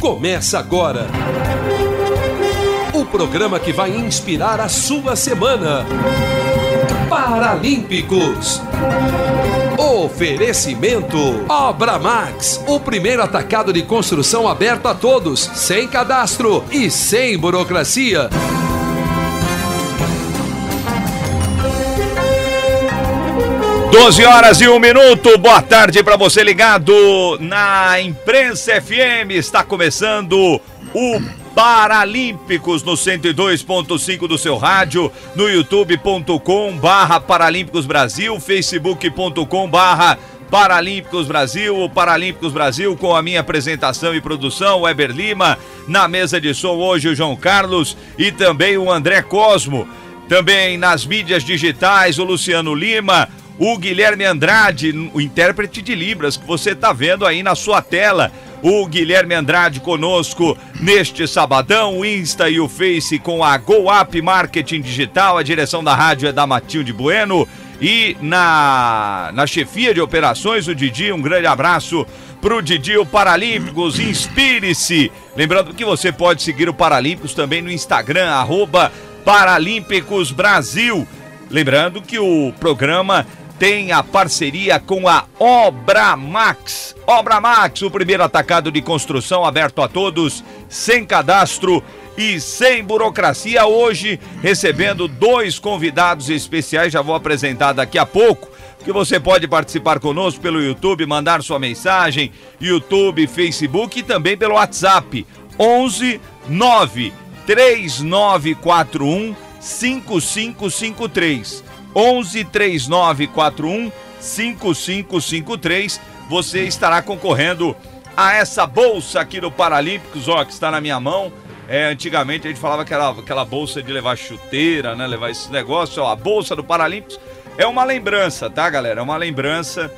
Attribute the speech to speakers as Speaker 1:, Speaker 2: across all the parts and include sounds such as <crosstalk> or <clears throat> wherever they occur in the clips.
Speaker 1: Começa agora. O programa que vai inspirar a sua semana. Paralímpicos. Oferecimento Obra Max, o primeiro atacado de construção aberto a todos, sem cadastro e sem burocracia.
Speaker 2: 12 horas e um minuto, boa tarde para você ligado na Imprensa FM. Está começando o Paralímpicos no 102.5 do seu rádio, no youtube.com barra Paralímpicos Brasil, facebook.com barra Paralímpicos Brasil, o Paralímpicos Brasil com a minha apresentação e produção, Weber Lima, na mesa de som hoje o João Carlos e também o André Cosmo. Também nas mídias digitais, o Luciano Lima, o Guilherme Andrade, o intérprete de Libras, que você está vendo aí na sua tela. O Guilherme Andrade conosco neste sabadão, o Insta e o Face com a GoUp Marketing Digital, a direção da rádio é da Matinho de Bueno. E na, na chefia de operações, o Didi, um grande abraço pro Didi, o Paralímpicos, inspire-se. Lembrando que você pode seguir o Paralímpicos também no Instagram, arroba Paralímpicos Brasil. Lembrando que o programa tem a parceria com a Obra Max. Obra Max, o primeiro atacado de construção aberto a todos, sem cadastro e sem burocracia. Hoje, recebendo dois convidados especiais, já vou apresentar daqui a pouco. Que você pode participar conosco pelo YouTube, mandar sua mensagem, YouTube, Facebook e também pelo WhatsApp 11 9 3941 5553. 11 3941 5553. Você estará concorrendo a essa bolsa aqui do Paralímpicos, ó, que está na minha mão. É, antigamente a gente falava que era aquela bolsa de levar chuteira, né? Levar esse negócio, ó, a bolsa do Paralímpicos. É uma lembrança, tá, galera? É uma lembrança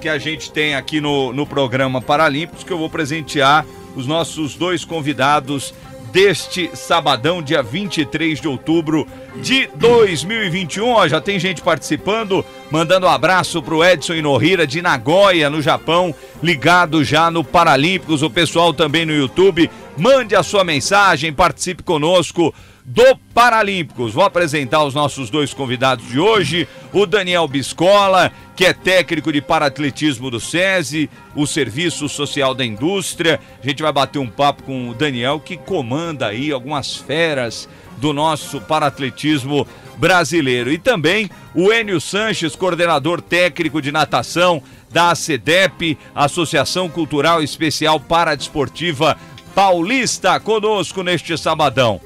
Speaker 2: que a gente tem aqui no, no programa Paralímpicos que eu vou presentear os nossos dois convidados deste sabadão, dia 23 de outubro de 2021. Ó, já tem gente participando, mandando um abraço pro Edson Inohira de Nagoya, no Japão, ligado já no Paralímpicos. O pessoal também no YouTube. Mande a sua mensagem, participe conosco do Paralímpicos. Vou apresentar os nossos dois convidados de hoje: o Daniel Biscola, que é técnico de paratletismo do SESI, o Serviço Social da Indústria. A gente vai bater um papo com o Daniel, que comanda aí algumas feras do nosso paratletismo brasileiro. E também o Enio Sanches, coordenador técnico de natação da ACDEP, Associação Cultural Especial Paradesportiva Paulista, conosco neste sabadão.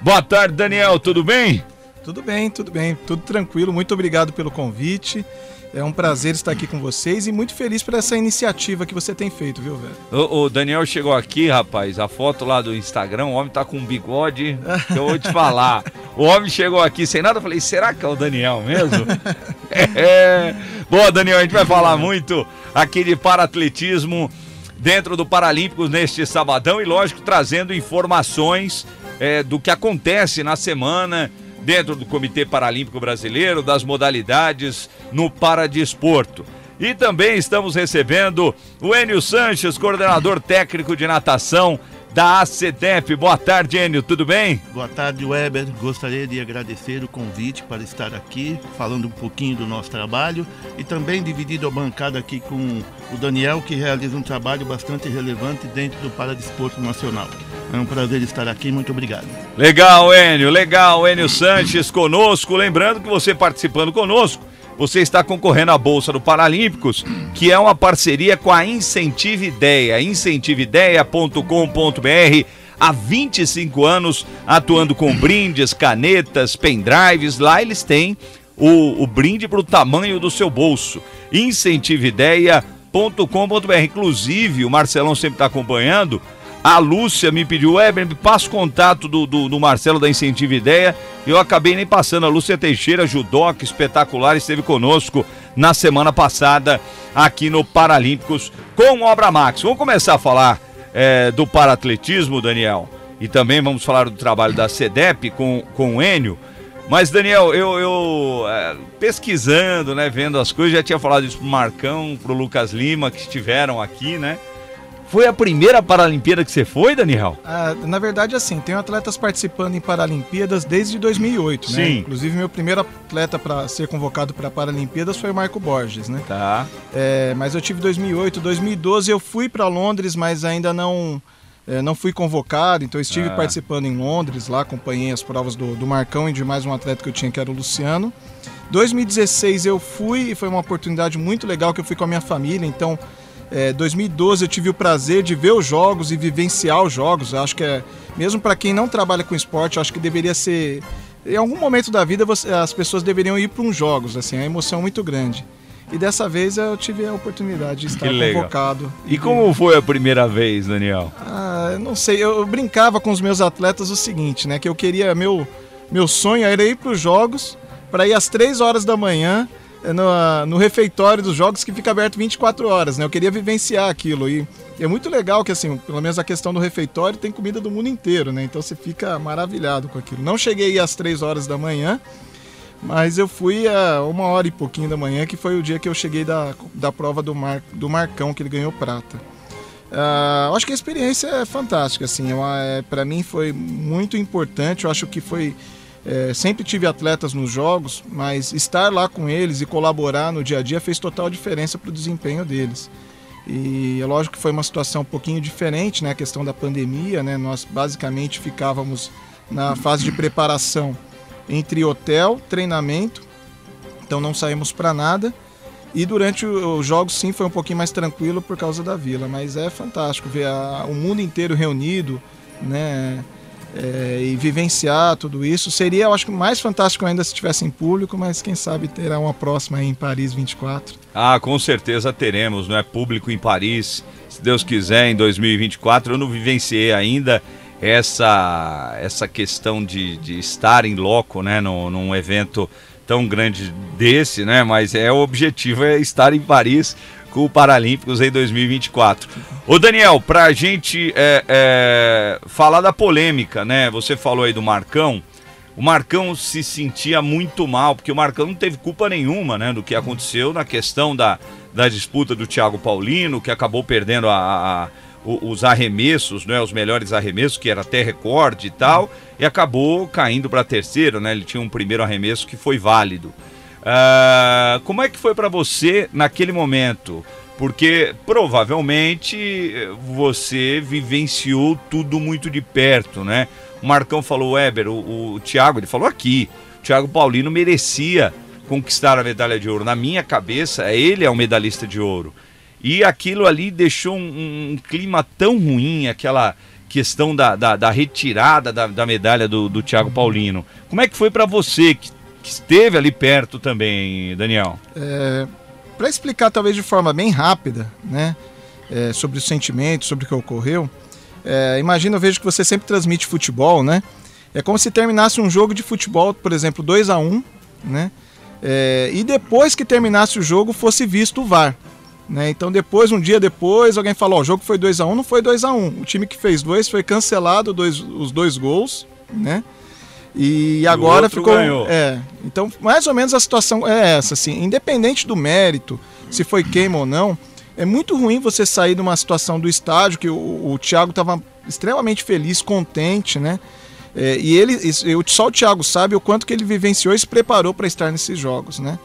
Speaker 2: Boa tarde, Daniel, tudo bem?
Speaker 3: Tudo bem, tudo bem, tudo tranquilo. Muito obrigado pelo convite. É um prazer estar aqui com vocês e muito feliz por essa iniciativa que você tem feito, viu, velho?
Speaker 2: O, o Daniel chegou aqui, rapaz, a foto lá do Instagram, o homem tá com um bigode, <laughs> que eu vou te falar. O homem chegou aqui sem nada, eu falei, será que é o Daniel mesmo? <laughs> <laughs> é. Boa, Daniel, a gente vai falar muito aqui de paratletismo dentro do Paralímpicos neste sabadão e, lógico, trazendo informações é, do que acontece na semana dentro do Comitê Paralímpico Brasileiro, das modalidades no paradesporto. E também estamos recebendo o Enio Sanches, coordenador técnico de natação da ACDEP. Boa tarde, Enio, tudo bem?
Speaker 4: Boa tarde, Weber. Gostaria de agradecer o convite para estar aqui, falando um pouquinho do nosso trabalho e também dividido a bancada aqui com o Daniel, que realiza um trabalho bastante relevante dentro do Paradesporto Nacional. É um prazer estar aqui, muito obrigado.
Speaker 2: Legal, Enio, legal, Enio Sanches conosco. Lembrando que você participando conosco, você está concorrendo à Bolsa do Paralímpicos, que é uma parceria com a Incentive Ideia, incentiveideias.com.br. Há 25 anos atuando com brindes, canetas, pendrives. Lá eles têm o, o brinde para o tamanho do seu bolso. Incentiveideias.com.br. Inclusive, o Marcelão sempre está acompanhando. A Lúcia me pediu, Weber, me passa o contato do, do, do, Marcelo da Incentiva Ideia. Eu acabei nem passando. A Lúcia Teixeira, judoca espetacular, esteve conosco na semana passada aqui no Paralímpicos com Obra Max. Vamos começar a falar é, do paratletismo, Daniel. E também vamos falar do trabalho da CEDEP com, com o Enio. Mas, Daniel, eu, eu é, pesquisando, né, vendo as coisas, já tinha falado isso pro Marcão, pro Lucas Lima, que estiveram aqui, né? Foi a primeira Paralimpíada que você foi, Daniel?
Speaker 3: Ah, na verdade, assim, tenho atletas participando em Paralimpíadas desde 2008, né?
Speaker 2: Sim.
Speaker 3: Inclusive, meu primeiro atleta para ser convocado para Paralimpíadas foi o Marco Borges, né?
Speaker 2: Tá.
Speaker 3: É, mas eu tive 2008, 2012 eu fui para Londres, mas ainda não é, não fui convocado, então estive
Speaker 2: Ah.
Speaker 3: participando em Londres, lá acompanhei as provas do, do Marcão e de mais um atleta que eu tinha, que era o Luciano. 2016 eu fui e foi uma oportunidade muito legal que eu fui com a minha família, então é, 2012 eu tive o prazer de ver os jogos e vivenciar os jogos. Eu acho que é, mesmo para quem não trabalha com esporte, acho que deveria ser em algum momento da vida você- as pessoas deveriam ir para uns jogos, assim, a emoção é muito grande. E dessa vez eu tive a oportunidade de estar convocado.
Speaker 2: E como foi a primeira vez, Daniel?
Speaker 3: Ah, eu não sei, eu, brincava com os meus atletas o seguinte, né? Que eu queria, meu, meu sonho era ir para os jogos, para ir às 3 horas da manhã no, no refeitório dos jogos que fica aberto 24 horas, né? Eu queria vivenciar aquilo e é muito legal que, assim, pelo menos a questão do refeitório tem comida do mundo inteiro, né? Então você fica maravilhado com aquilo. Não cheguei às 3 horas da manhã, mas eu fui a uma hora e pouquinho da manhã, que foi o dia que eu cheguei da, da prova do, Mar, do Marcão, que ele ganhou prata. Ah, eu acho que a experiência é fantástica, assim, é, para mim foi muito importante, eu acho que foi... é, sempre tive atletas nos jogos, mas estar lá com eles e colaborar no dia a dia fez total diferença para o desempenho deles. E é lógico que foi uma situação um pouquinho diferente, né? A questão da pandemia, né? Nós basicamente ficávamos na fase de preparação entre hotel, treinamento, então não saímos para nada. E durante os jogos, sim, foi um pouquinho mais tranquilo por causa da vila, mas é fantástico ver a- o mundo inteiro reunido, né? É, e vivenciar tudo isso. Seria, eu acho mais fantástico ainda se tivesse em público, mas quem sabe terá uma próxima em Paris 24.
Speaker 2: Ah, com certeza teremos, não é? Público em Paris, se Deus quiser, em 2024. Eu não vivenciei ainda essa, essa questão de, de estar em loco, né? Num, num evento tão grande desse, né? Mas é o objetivo é estar em Paris o Paralímpicos em 2024. Ô Daniel, pra gente é, é, falar da polêmica, né? Você falou aí do Marcão. O Marcão se sentia muito mal, porque o Marcão não teve culpa nenhuma, né, do que aconteceu na questão da, da disputa do Thiago Paulino, que acabou perdendo a, a- os arremessos, né, os melhores arremessos, que era até recorde e tal, e acabou caindo para terceiro, né? Ele tinha um primeiro arremesso que foi válido. Ah, como é que foi para você naquele momento? Porque provavelmente você vivenciou tudo muito de perto, né? O Marcão falou, Weber, o, o Thiago, ele falou aqui, o Thiago Paulino merecia conquistar a medalha de ouro. Na minha cabeça, ele é o medalhista de ouro. E aquilo ali deixou um, um clima tão ruim, aquela questão da, da, da retirada da, da medalha do, do Thiago Paulino. Como é que foi para você, que, que esteve ali perto também, Daniel?
Speaker 3: Para explicar talvez de forma bem rápida, né, é, sobre os sentimentos, sobre o que ocorreu, é, imagina, eu vejo que você sempre transmite futebol, né? É como se terminasse um jogo de futebol, por exemplo, 2 a 1 né? É, e depois que terminasse o jogo fosse visto o VAR. Né? Então depois, um dia depois, alguém falou, ó, o jogo foi 2 a 1 não foi 2 a 1 O time que fez dois foi cancelado dois, os dois gols, né? E agora ficou.
Speaker 2: ganhou.
Speaker 3: É. Então, mais ou menos a situação é essa, assim. Independente do mérito, se foi queima ou não, é muito ruim você sair de uma situação do estádio que o, o Thiago estava extremamente feliz, contente, né? É, e ele, só o Thiago sabe o quanto que ele vivenciou e se preparou para estar nesses jogos, né?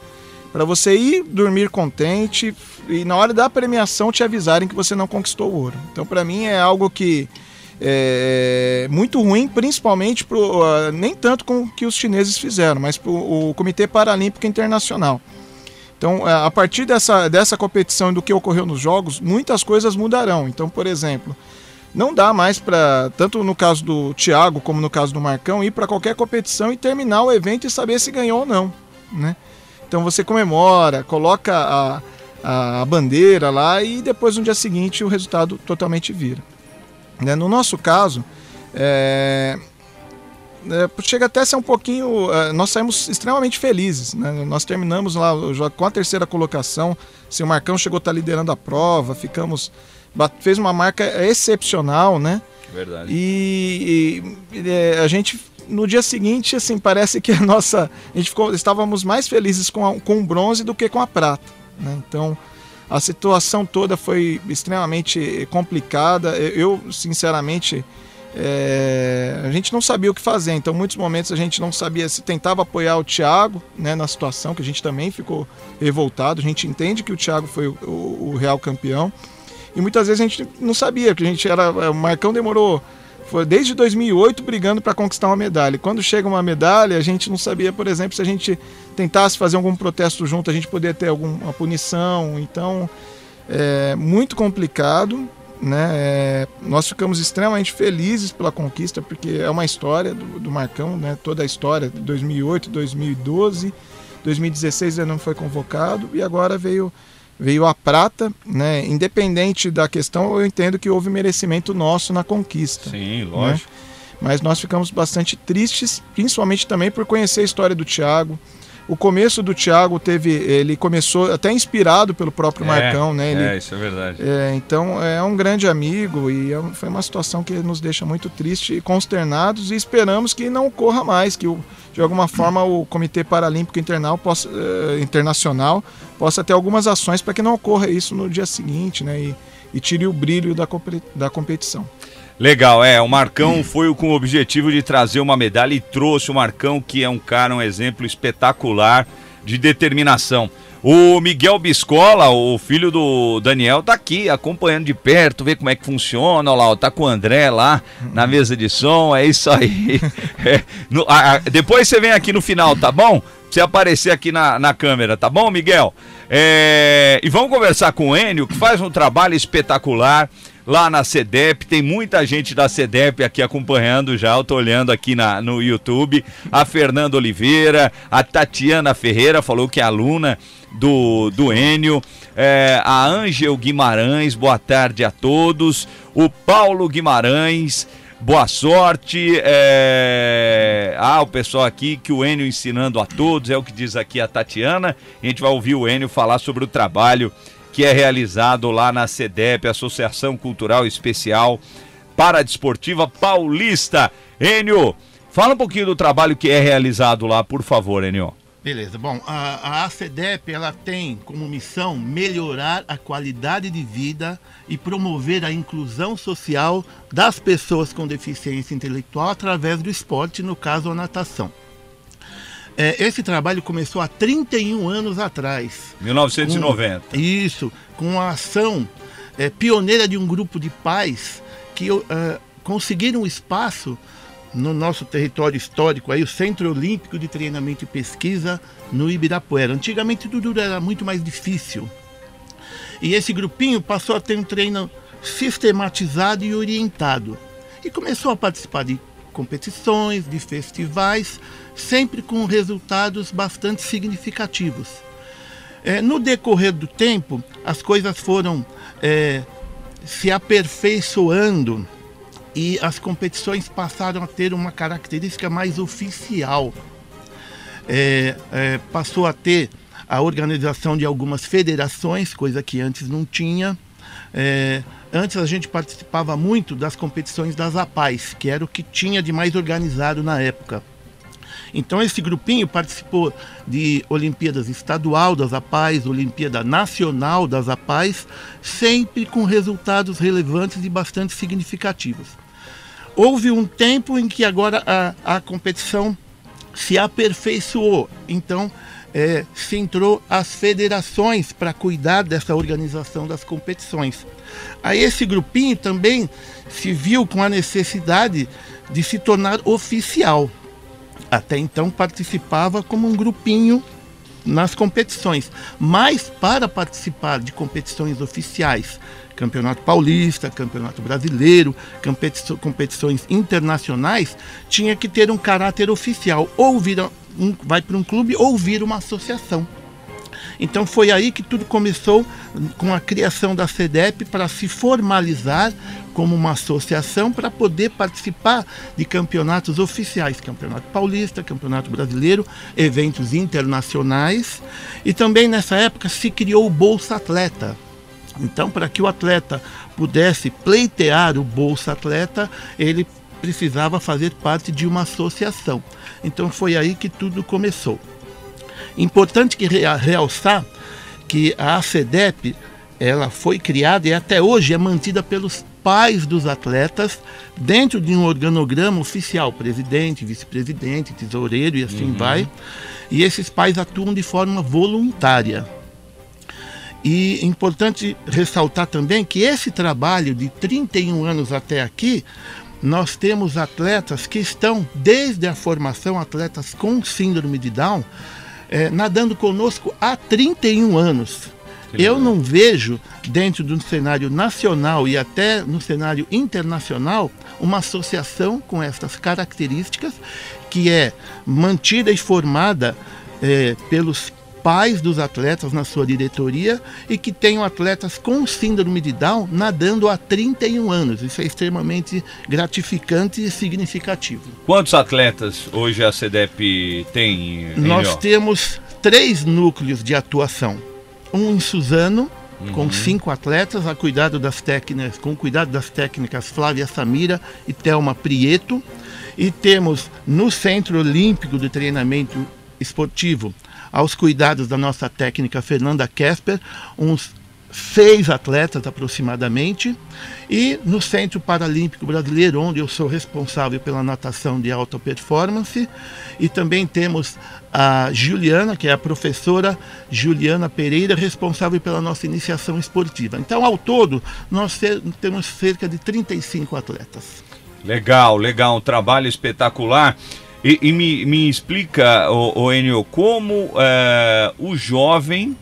Speaker 3: Para você ir dormir contente e na hora da premiação te avisarem que você não conquistou o ouro. Então, para mim é algo que é muito ruim, principalmente pro, ah, nem tanto com o que os chineses fizeram, mas para o Comitê Paralímpico Internacional. Então, a a partir dessa, dessa competição e do que ocorreu nos jogos, muitas coisas mudarão. Então, por exemplo, não dá mais para, tanto no caso do Thiago como no caso do Marcão, ir para qualquer competição e terminar o evento e saber se ganhou ou não. Né? Então você comemora, coloca a, a, a bandeira lá e depois no dia seguinte o resultado totalmente vira. Né? No nosso caso, é, é, chega até a ser um pouquinho. é, nós saímos extremamente felizes. Né? Nós terminamos lá com a terceira colocação. Se o Marcão chegou a estar liderando a prova, ficamos. fez uma marca excepcional, né?
Speaker 2: Verdade.
Speaker 3: E, e, é, a gente no dia seguinte, assim, parece que a nossa. A gente ficou, estávamos mais felizes com, a, com o bronze do que com a prata. Né? Então, A situação toda foi extremamente complicada. Eu, sinceramente, é, a gente não sabia o que fazer. Então, muitos momentos a gente não sabia se tentava apoiar o Thiago né, na situação, que a gente também ficou revoltado. A gente entende que o Thiago foi o, o, o real campeão. E muitas vezes a gente não sabia, que a gente era. O Marcão demorou foi desde 2008 brigando para conquistar uma medalha. Quando chega uma medalha, a gente não sabia, por exemplo, se a gente tentasse fazer algum protesto junto, a gente poderia ter alguma punição. Então, é muito complicado. Né? É, nós ficamos extremamente felizes pela conquista, porque é uma história do, do Marcão, né? toda a história de 2008, 2012, 2016 ele não foi convocado e agora veio veio a prata, né? Independente da questão, eu entendo que houve merecimento nosso na conquista.
Speaker 2: Sim, né? lógico. Né?
Speaker 3: Mas nós ficamos bastante tristes, principalmente também por conhecer a história do Thiago. O começo do Thiago teve, ele começou até inspirado pelo próprio é, Marcão, né? Ele,
Speaker 2: é, isso é verdade.
Speaker 3: É, então é um grande amigo e é, foi uma situação que nos deixa muito triste e consternados e esperamos que não ocorra mais, que o, de alguma forma o Comitê Paralímpico possa, uh, Internacional possa ter algumas ações para que não ocorra isso no dia seguinte, né? E, e tire o brilho da, da competição.
Speaker 2: Legal, é. O Marcão foi com o objetivo de trazer uma medalha e trouxe o Marcão, que é um cara, um exemplo espetacular de determinação. O Miguel Biscola, o filho do Daniel, tá aqui acompanhando de perto, ver como é que funciona. Olha lá, tá com o André lá na mesa de som. É isso aí. <laughs> É, no, a, a, depois você vem aqui no final, tá bom? Você aparecer aqui na, na câmera, tá bom, Miguel? É, e vamos conversar com o Enio, que faz um trabalho espetacular lá na CEDEP. Tem muita gente da CEDEP aqui acompanhando já. Eu tô olhando aqui na, no YouTube. A Fernanda Oliveira, a Tatiana Ferreira falou que é aluna do, do Enio. É, a Ângel Guimarães, boa tarde a todos. O Paulo Guimarães. Boa sorte. É... Ah, o pessoal aqui que o Enio ensinando a todos, é o que diz aqui a Tatiana. A gente vai ouvir o Enio falar sobre o trabalho que é realizado lá na CEDEP, Associação Cultural Especial Paradesportiva Paulista. Enio, fala um pouquinho do trabalho que é realizado lá, por favor, Enio.
Speaker 4: Beleza. Bom, a, a ACDEP ela tem como missão melhorar a qualidade de vida e promover a inclusão social das pessoas com deficiência intelectual através do esporte, no caso a natação. É, esse trabalho começou há 31 anos atrás.
Speaker 2: 1990.
Speaker 4: Com, isso, com a ação é, pioneira de um grupo de pais que uh, conseguiram espaço no nosso território histórico, aí o Centro Olímpico de Treinamento e Pesquisa no Ibirapuera. Antigamente tudo era muito mais difícil. E esse grupinho passou a ter um treino sistematizado e orientado. E começou a participar de competições, de festivais, sempre com resultados bastante significativos. É, no decorrer do tempo, as coisas foram é, se aperfeiçoando e as competições passaram a ter uma característica mais oficial. É, é, passou a ter a organização de algumas federações, coisa que antes não tinha. Antes a gente participava muito das competições das APAES, que era o que tinha de mais organizado na época. Então esse grupinho participou de Olimpíadas Estadual das APAES, Olimpíada Nacional das APAES, sempre com resultados relevantes e bastante significativos. Houve um tempo em que agora a, a competição se aperfeiçoou, então é, se entrou as federações para cuidar dessa organização das competições. Aí esse grupinho também se viu com a necessidade de se tornar oficial. Até então participava como um grupinho nas competições, mas para participar de competições oficiais, Campeonato Paulista, Campeonato Brasileiro, competições internacionais, tinha que ter um caráter oficial, ou vira um, vai para um clube ou vira uma associação. Então foi aí que tudo começou com a criação da CEDEP para se formalizar como uma associação para poder participar de campeonatos oficiais, Campeonato Paulista, Campeonato Brasileiro, eventos internacionais. E também nessa época se criou o Bolsa Atleta. Então, para que o atleta pudesse pleitear o Bolsa Atleta, ele precisava fazer parte de uma associação. Então foi aí que tudo começou. Importante que realçar que a ACEDEP ela foi criada e até hoje é mantida pelos pais dos atletas dentro de um organograma oficial, presidente, vice-presidente, tesoureiro e assim uhum. vai. E esses pais atuam de forma voluntária. E é importante ressaltar também que esse trabalho de 31 anos até aqui, nós temos atletas que estão, desde a formação, atletas com síndrome de Down, é, nadando conosco há 31 anos. Eu não vejo, dentro do cenário nacional e até no cenário internacional, uma associação com estas características que é mantida e formada é, pelos pais dos atletas na sua diretoria e que tenham atletas com síndrome de Down nadando há 31 anos. Isso é extremamente gratificante e significativo.
Speaker 2: Quantos atletas hoje a CDEP tem?
Speaker 4: Nós temos três núcleos de atuação um em Suzano, uhum. com cinco atletas, a cuidado das técnicas, com cuidado das técnicas Flávia Samira e Thelma Prieto. E temos no Centro Olímpico de Treinamento Esportivo, aos cuidados da nossa técnica Fernanda Kesper, uns seis atletas aproximadamente, e no Centro Paralímpico Brasileiro, onde eu sou responsável pela natação de alta performance, e também temos a Juliana, que é a professora Juliana Pereira, responsável pela nossa iniciação esportiva. Então, ao todo, nós temos cerca de 35 atletas.
Speaker 2: Legal, legal, um trabalho espetacular. E, e me, me explica, o, o Enio, como é, o jovem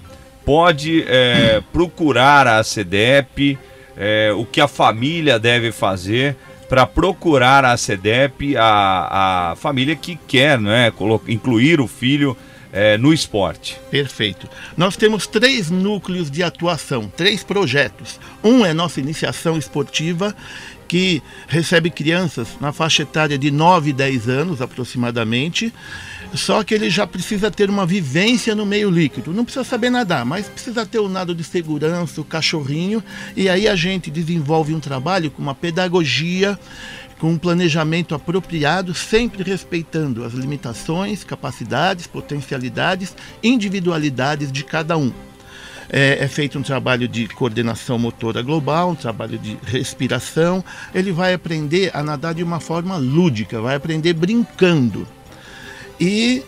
Speaker 2: pode é, <clears throat> procurar a CEDEP, é, o que a família deve fazer para procurar a CEDEP, a, a família que quer né, incluir o filho é, no esporte.
Speaker 4: Perfeito. Nós temos três núcleos de atuação, três projetos. Um é nossa iniciação esportiva, que recebe crianças na faixa etária de 9 e 10 anos aproximadamente, só que ele já precisa ter uma vivência no meio líquido. Não precisa saber nadar, mas precisa ter o nado de segurança, o cachorrinho, e aí a gente desenvolve um trabalho com uma pedagogia com um planejamento apropriado, sempre respeitando as limitações, capacidades, potencialidades, individualidades de cada um é, é, feito um trabalho de coordenação motora global, um trabalho de respiração. Ele vai aprender a nadar de uma forma lúdica, vai aprender brincando. E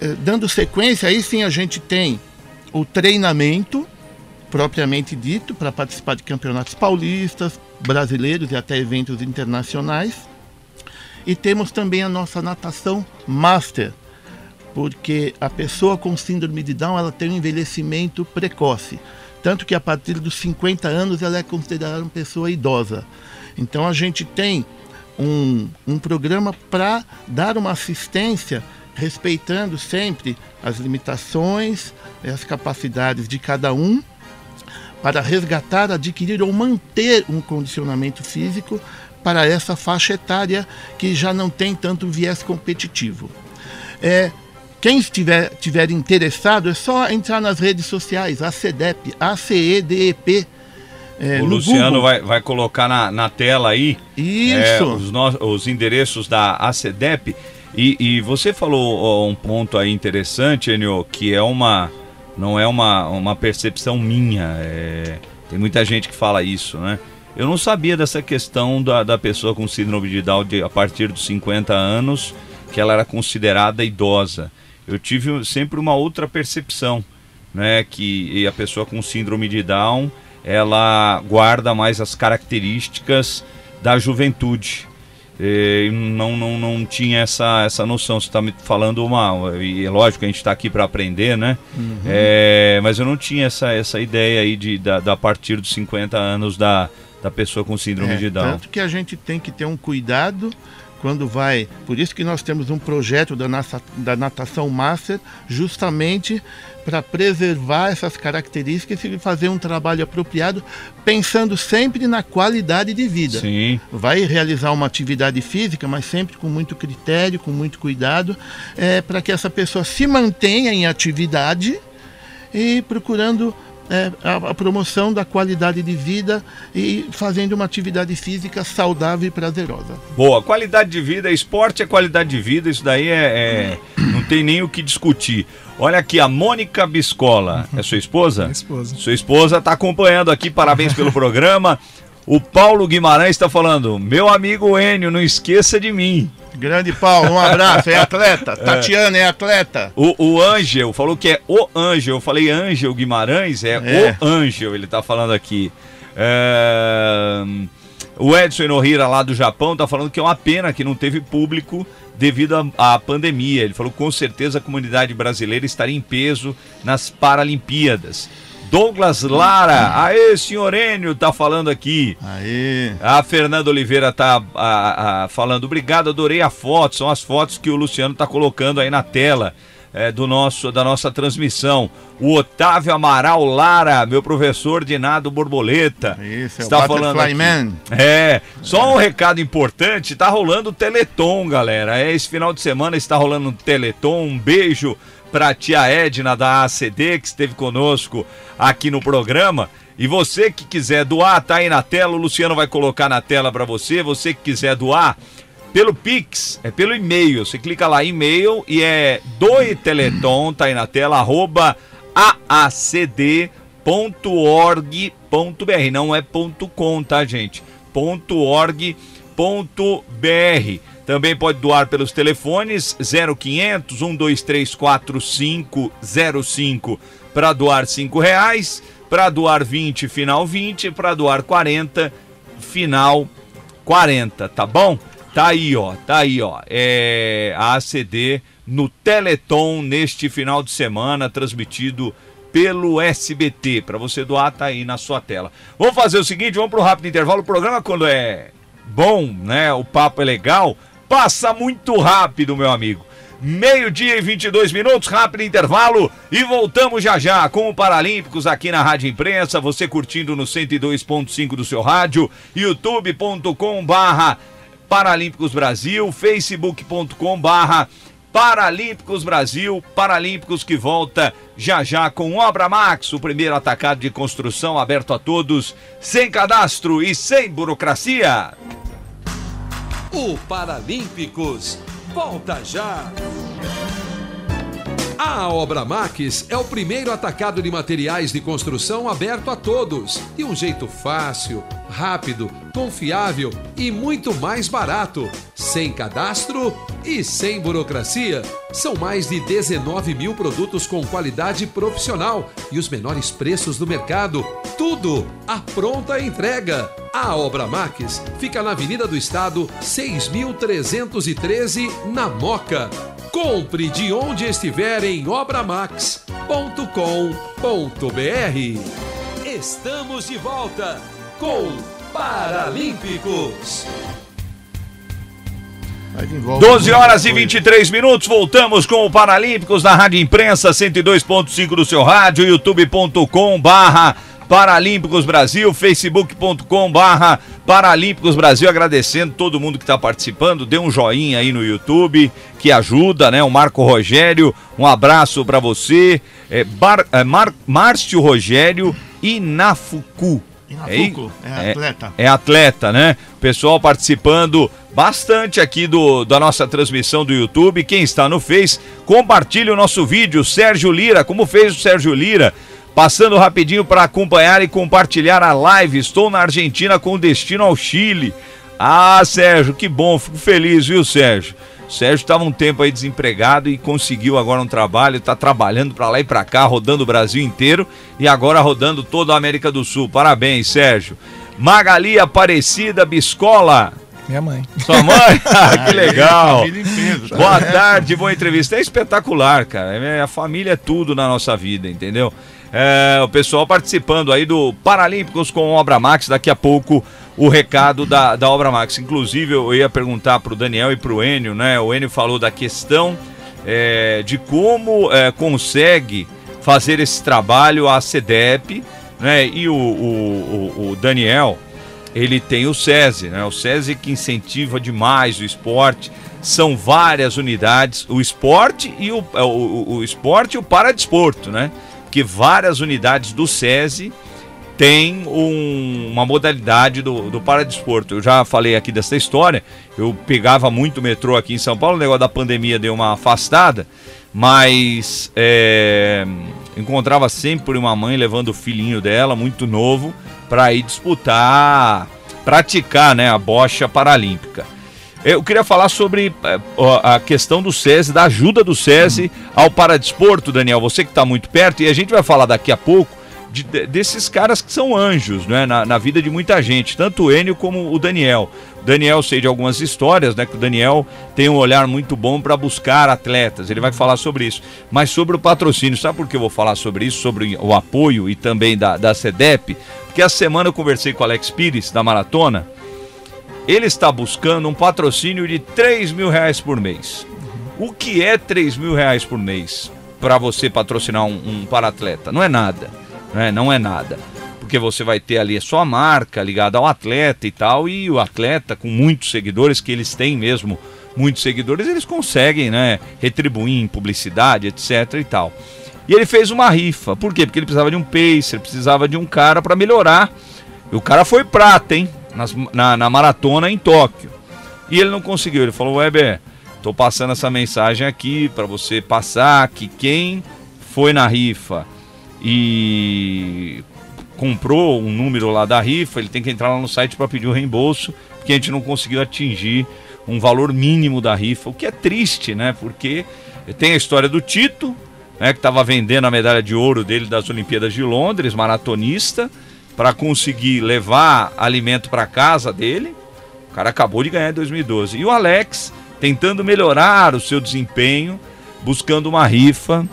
Speaker 4: é, dando sequência, aí sim a gente tem o treinamento propriamente dito para participar de campeonatos paulistas, brasileiros e até eventos internacionais. E temos também a nossa natação master, porque a pessoa com síndrome de Down ela tem um envelhecimento precoce, tanto que a partir dos 50 anos ela é considerada uma pessoa idosa. Então a gente tem um, um programa para dar uma assistência respeitando sempre as limitações as capacidades de cada um para resgatar, adquirir ou manter um condicionamento físico para essa faixa etária que já não tem tanto viés competitivo. É, quem estiver tiver interessado, é só entrar nas redes sociais, ACEDEP, ACEDEP.
Speaker 2: É, o Luciano vai, vai colocar na, na tela aí
Speaker 4: Isso. É,
Speaker 2: os, no, os endereços da ACEDEP. E, e você falou um ponto aí interessante, Enio, que é uma. não é uma, uma percepção minha. É, tem muita gente que fala isso, né? Eu não sabia dessa questão da, da pessoa com síndrome de Down de, a partir dos 50 anos, que ela era considerada idosa eu tive sempre uma outra percepção, né, que a pessoa com síndrome de Down, ela guarda mais as características da juventude. E não, não, não tinha essa, essa noção. Você está me falando uma. E é lógico que a gente está aqui para aprender, né? Uhum. É, mas eu não tinha essa, essa ideia aí de, da, da partir dos 50 anos da, da pessoa com síndrome
Speaker 4: é,
Speaker 2: de Down.
Speaker 4: Tanto que a gente tem que ter um cuidado quando vai. Por isso que nós temos um projeto da, nata, da natação master, justamente para preservar essas características e fazer um trabalho apropriado, pensando sempre na qualidade de vida.
Speaker 2: Sim.
Speaker 4: Vai realizar uma atividade física, mas sempre com muito critério, com muito cuidado, é, para que essa pessoa se mantenha em atividade e procurando é, a, a, promoção da qualidade de vida e fazendo uma atividade física saudável e prazerosa.
Speaker 2: Boa, qualidade de vida, esporte é qualidade de vida, isso daí é, é não, tem nem o que discutir. Olha aqui, a Mônica Biscola, é sua esposa?
Speaker 3: Minha esposa.
Speaker 2: Sua esposa está acompanhando aqui, parabéns pelo programa. O Paulo Guimarães está falando, meu amigo Enio, não esqueça de mim.
Speaker 4: Grande Paulo, um abraço. É atleta. <laughs> Tatiana é atleta.
Speaker 2: O, o falou que é o Ângel. Eu falei Ângel Guimarães, é,
Speaker 4: É.
Speaker 2: o Ângel, ele tá falando aqui. É, O Edson Enohira lá do Japão tá falando que é uma pena que não teve público devido à à pandemia. Ele falou que com certeza a comunidade brasileira estaria em peso nas Paralimpíadas. Douglas Lara, aê, senhor Enio, tá falando aqui.
Speaker 4: Aí.
Speaker 2: A Fernanda Oliveira tá a- a- falando, obrigado, adorei a foto. São as fotos que o Luciano tá colocando aí na tela é, do nosso, da nossa transmissão. O Otávio Amaral Lara, meu professor de nado borboleta.
Speaker 4: Isso, é
Speaker 2: está
Speaker 4: o
Speaker 2: falando aqui.
Speaker 4: Man.
Speaker 2: É, só um recado importante, tá rolando o Teleton, galera. É, esse final de semana está rolando um Teleton. Um beijo pra tia Edna da ACD, que esteve conosco aqui no programa. E você que quiser doar, tá aí na tela, o Luciano vai colocar na tela pra você. Você que quiser doar, pelo Pix, é pelo e-mail. Você clica lá, e-mail, e é doe Teleton, tá aí na tela, arroba aacd.org.br. Não é ponto .com, tá, gente? .org.br. Também pode doar pelos telefones 0500 1234 505 para doar cinco reais, para doar 20 final 20, para doar 40 final 40, tá bom? Tá aí, ó, tá aí, ó. É a ACD no Teleton neste final de semana, transmitido pelo SBT. Para você doar, tá aí na sua tela. Vamos fazer o seguinte, vamos pro rápido intervalo. O programa, quando é bom, né? O papo é legal, passa muito rápido, meu amigo. Meio-dia e 22 minutos, rápido intervalo e voltamos já já com o Paralímpicos aqui na Rádio Imprensa. Você curtindo no 102.5 do seu rádio, youtube.com barra Paralímpicos Brasil, facebook.com barra Paralímpicos Brasil, Paralímpicos que volta já já com Obra Max, o primeiro atacado de construção aberto a todos, sem cadastro e sem burocracia.
Speaker 1: O Paralímpicos volta já. A Obra Max é o primeiro atacado de materiais de construção aberto a todos, de um jeito fácil, rápido, confiável e muito mais barato, sem cadastro e sem burocracia. São mais de 19 mil produtos com qualidade profissional e os menores preços do mercado. Tudo à pronta entrega. A Obra Max fica na Avenida do Estado, 6.313, na Moca. Compre de onde estiver em obramax.com.br. Estamos de volta com Paralímpicos.
Speaker 4: Vai de volta
Speaker 2: 12 horas e
Speaker 4: depois.
Speaker 2: 23 minutos, voltamos com o Paralímpicos na Rádio Imprensa 102.5 do seu rádio, youtube.com barra Paralímpicos Brasil, facebook.com barra Paralímpicos Brasil, agradecendo todo mundo que está participando, dê um joinha aí no YouTube, que ajuda, né? O Marco Rogério, um abraço para você, é, Bar, é, Mar, Márcio Rogério Inafuku.
Speaker 4: Inafuku, é atleta.
Speaker 2: É atleta, né? Pessoal participando bastante aqui do, da nossa transmissão do YouTube. Quem está no Face, compartilhe o nosso vídeo. Sérgio Lira, como fez o Sérgio Lira? Passando rapidinho para acompanhar e compartilhar a live. Estou na Argentina com destino ao Chile. Ah, Sérgio, que bom, fico feliz, viu, Sérgio? Sérgio estava um tempo aí desempregado e conseguiu agora um trabalho, está trabalhando para lá e para cá, rodando o Brasil inteiro e agora rodando toda a América do Sul. Parabéns, Sérgio. Magali Aparecida Biscola.
Speaker 3: Minha mãe.
Speaker 2: Sua mãe? <laughs> Ah, que legal.
Speaker 4: tá
Speaker 2: Boa tarde, boa entrevista. É espetacular, cara. É, A família é tudo na nossa vida, entendeu? É, o pessoal participando aí do Paralímpicos com Obra Max. Daqui a pouco o recado da, da Obra Max. Inclusive, eu ia perguntar pro Daniel e pro Enio, né? O Enio falou da questão é, de como é, consegue fazer esse trabalho a CEDEP, né? E o, o, o- o Daniel, ele tem o SESI, né? O SESI que incentiva demais o esporte. São várias unidades, o esporte e o, o, o- o esporte e o paradesporto, né? Que várias unidades do SESI têm um- uma modalidade do, do paradesporto. Eu já falei aqui dessa história. Eu pegava muito metrô aqui em São Paulo, o negócio da pandemia deu uma afastada. mas é, encontrava sempre uma mãe levando o filhinho dela, muito novo, para ir disputar, praticar né, a bocha paralímpica. Eu queria falar sobre é, a questão do SESI, da ajuda do SESI ao paradesporto, Daniel. Você que está muito perto, e a gente vai falar daqui a pouco de, desses caras que são anjos né, na, na, vida de muita gente, tanto o Enio como o Daniel. Daniel, sei de algumas histórias, né, que o Daniel tem um olhar muito bom para buscar atletas, ele vai falar sobre isso. Mas sobre o patrocínio, sabe por que eu vou falar sobre isso? Sobre o apoio e também da, da CEDEP? Porque a semana eu conversei com o Alex Pires, da Maratona, ele está buscando um patrocínio de 3 mil reais por mês. O que é 3 mil reais por mês para você patrocinar um, um para-atleta? Não é nada né? Não é nada. Porque você vai ter ali a sua marca ligada ao atleta e tal, e o atleta com muitos seguidores, que eles têm mesmo muitos seguidores, eles conseguem, né, retribuir em publicidade, etc e tal. E ele fez uma rifa. Por quê? Porque ele precisava de um pacer, precisava de um cara para melhorar. E o cara foi prata, hein? Nas, na, na maratona em Tóquio. E ele não conseguiu. Ele falou: Weber, tô passando essa mensagem aqui para você passar que quem foi na rifa e comprou um número lá da rifa, ele tem que entrar lá no site para pedir o reembolso, porque a gente não conseguiu atingir um valor mínimo da rifa, o que é triste, né? Porque tem a história do Tito, né, que estava vendendo a medalha de ouro dele das Olimpíadas de Londres, maratonista, para conseguir levar alimento para casa dele. O cara acabou de ganhar em 2012. E o Alex tentando melhorar o seu desempenho, buscando uma rifa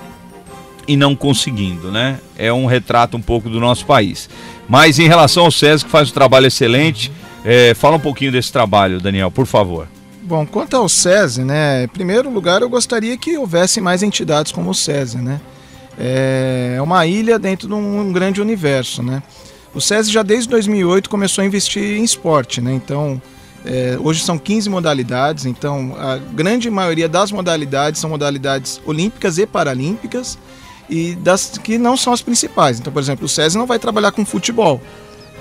Speaker 2: e não conseguindo, né? É um retrato um pouco do nosso país. Mas em relação ao SESI, que faz um trabalho excelente, é, fala um pouquinho desse trabalho, Daniel, por favor.
Speaker 3: Bom, quanto ao SESI, né, em primeiro lugar eu gostaria que houvesse mais entidades como o SESI, né? É uma ilha dentro de um grande universo, né? O SESI já desde 2008 começou a investir em esporte, né? Então, é, hoje são 15 modalidades, então a grande maioria das modalidades são modalidades olímpicas e paralímpicas, e das que não são as principais. Então, por exemplo, o SESI não vai trabalhar com futebol,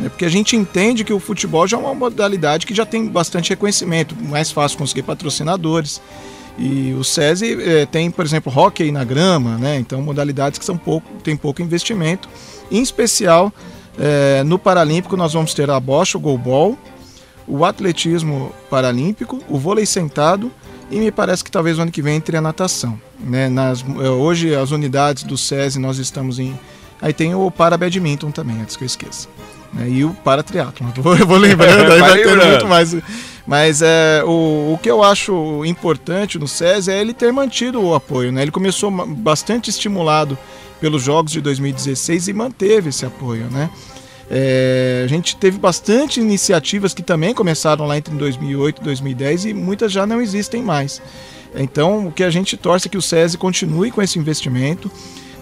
Speaker 3: né, porque a gente entende que o futebol já é uma modalidade que já tem bastante reconhecimento, mais fácil conseguir patrocinadores. E o SESI é, tem, por exemplo, hockey na grama, né? Então, modalidades que são pouco, tem pouco investimento. Em especial, é, no Paralímpico, nós vamos ter a bocha, o goalball, o atletismo paralímpico, o vôlei sentado e me parece que talvez o ano que vem entre a natação. Né? Nas, eh, hoje as unidades do SESI nós estamos em. Aí tem o para badminton também, antes que eu esqueça. Né? E o para triatlon. <laughs> Eu vou lembrando, aí <laughs> vai ter muito mais. Mas é, o, o que eu acho importante no SESI é ele ter mantido o apoio. Né? Ele começou bastante estimulado pelos Jogos de 2016 e manteve esse apoio. Né? É, a gente teve bastante iniciativas que também começaram lá entre 2008 e 2010 e muitas já não existem mais. Então, o que a gente torce é que o SESI continue com esse investimento.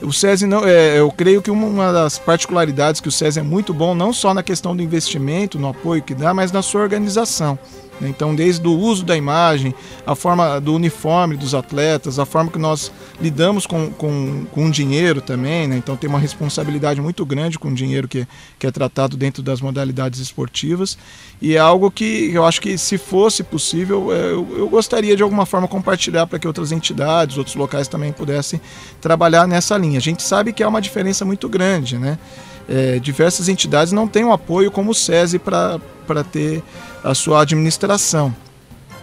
Speaker 3: O SESI, não, é, eu creio que uma das particularidades que o SESI é muito bom, não só na questão do investimento, no apoio que dá, mas na sua organização. Então, desde o uso da imagem, a forma do uniforme dos atletas, a forma que nós lidamos com, com, com o dinheiro também, né? então tem uma responsabilidade muito grande com o dinheiro que, que é tratado dentro das modalidades esportivas. E é algo que eu acho que, se fosse possível, é, eu, eu gostaria de alguma forma compartilhar para que outras entidades, outros locais também pudessem trabalhar nessa linha. A gente sabe que há uma diferença muito grande, né? É, diversas entidades não têm um apoio como o SESI para ter a sua administração.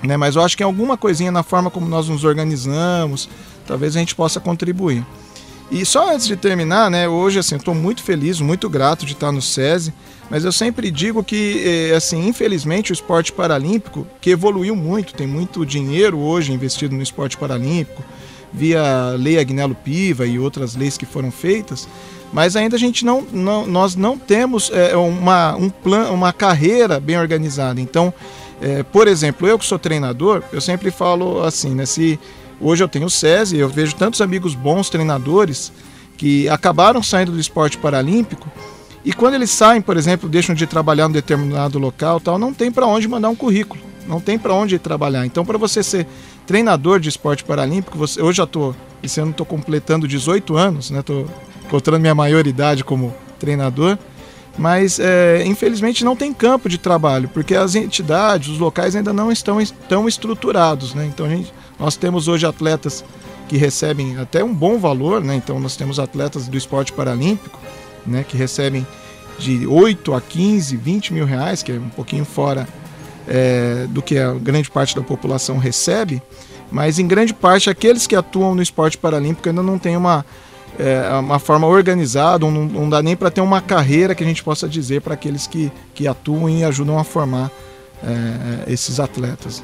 Speaker 3: Né? Mas eu acho que alguma coisinha na forma como nós nos organizamos, talvez a gente possa contribuir. E só antes de terminar, né, hoje assim, estou muito feliz, muito grato de estar no SESI, mas eu sempre digo que, eh, assim, infelizmente o esporte paralímpico, que evoluiu muito, tem muito dinheiro hoje investido no esporte paralímpico, via Lei Agnello Piva e outras leis que foram feitas, mas ainda a gente não, não nós não temos é, uma, um plan, uma carreira bem organizada. Então, é, por exemplo, eu que sou treinador, eu sempre falo assim, né? Se hoje eu tenho o SESI, eu vejo tantos amigos bons treinadores que acabaram saindo do esporte paralímpico e quando eles saem, por exemplo, deixam de trabalhar em determinado local, tal, não tem para onde mandar um currículo, não tem para onde trabalhar. Então, para você ser treinador de esporte paralímpico, você, hoje já estou, esse ano estou completando 18 anos, né? Estou encontrando minha maioridade como treinador, mas é, infelizmente não tem campo de trabalho, porque as entidades, os locais ainda não estão tão estruturados. Né? Então gente, nós temos hoje atletas que recebem até um bom valor, né? Então nós temos atletas do esporte paralímpico, né? Que recebem de 8 a 15, 20 mil reais, que é um pouquinho fora é, do que a grande parte da população recebe, mas em grande parte aqueles que atuam no esporte paralímpico ainda não têm uma, é, uma forma organizada, não, não dá nem para ter uma carreira que a gente possa dizer para aqueles que, que atuam e ajudam a formar é, esses atletas.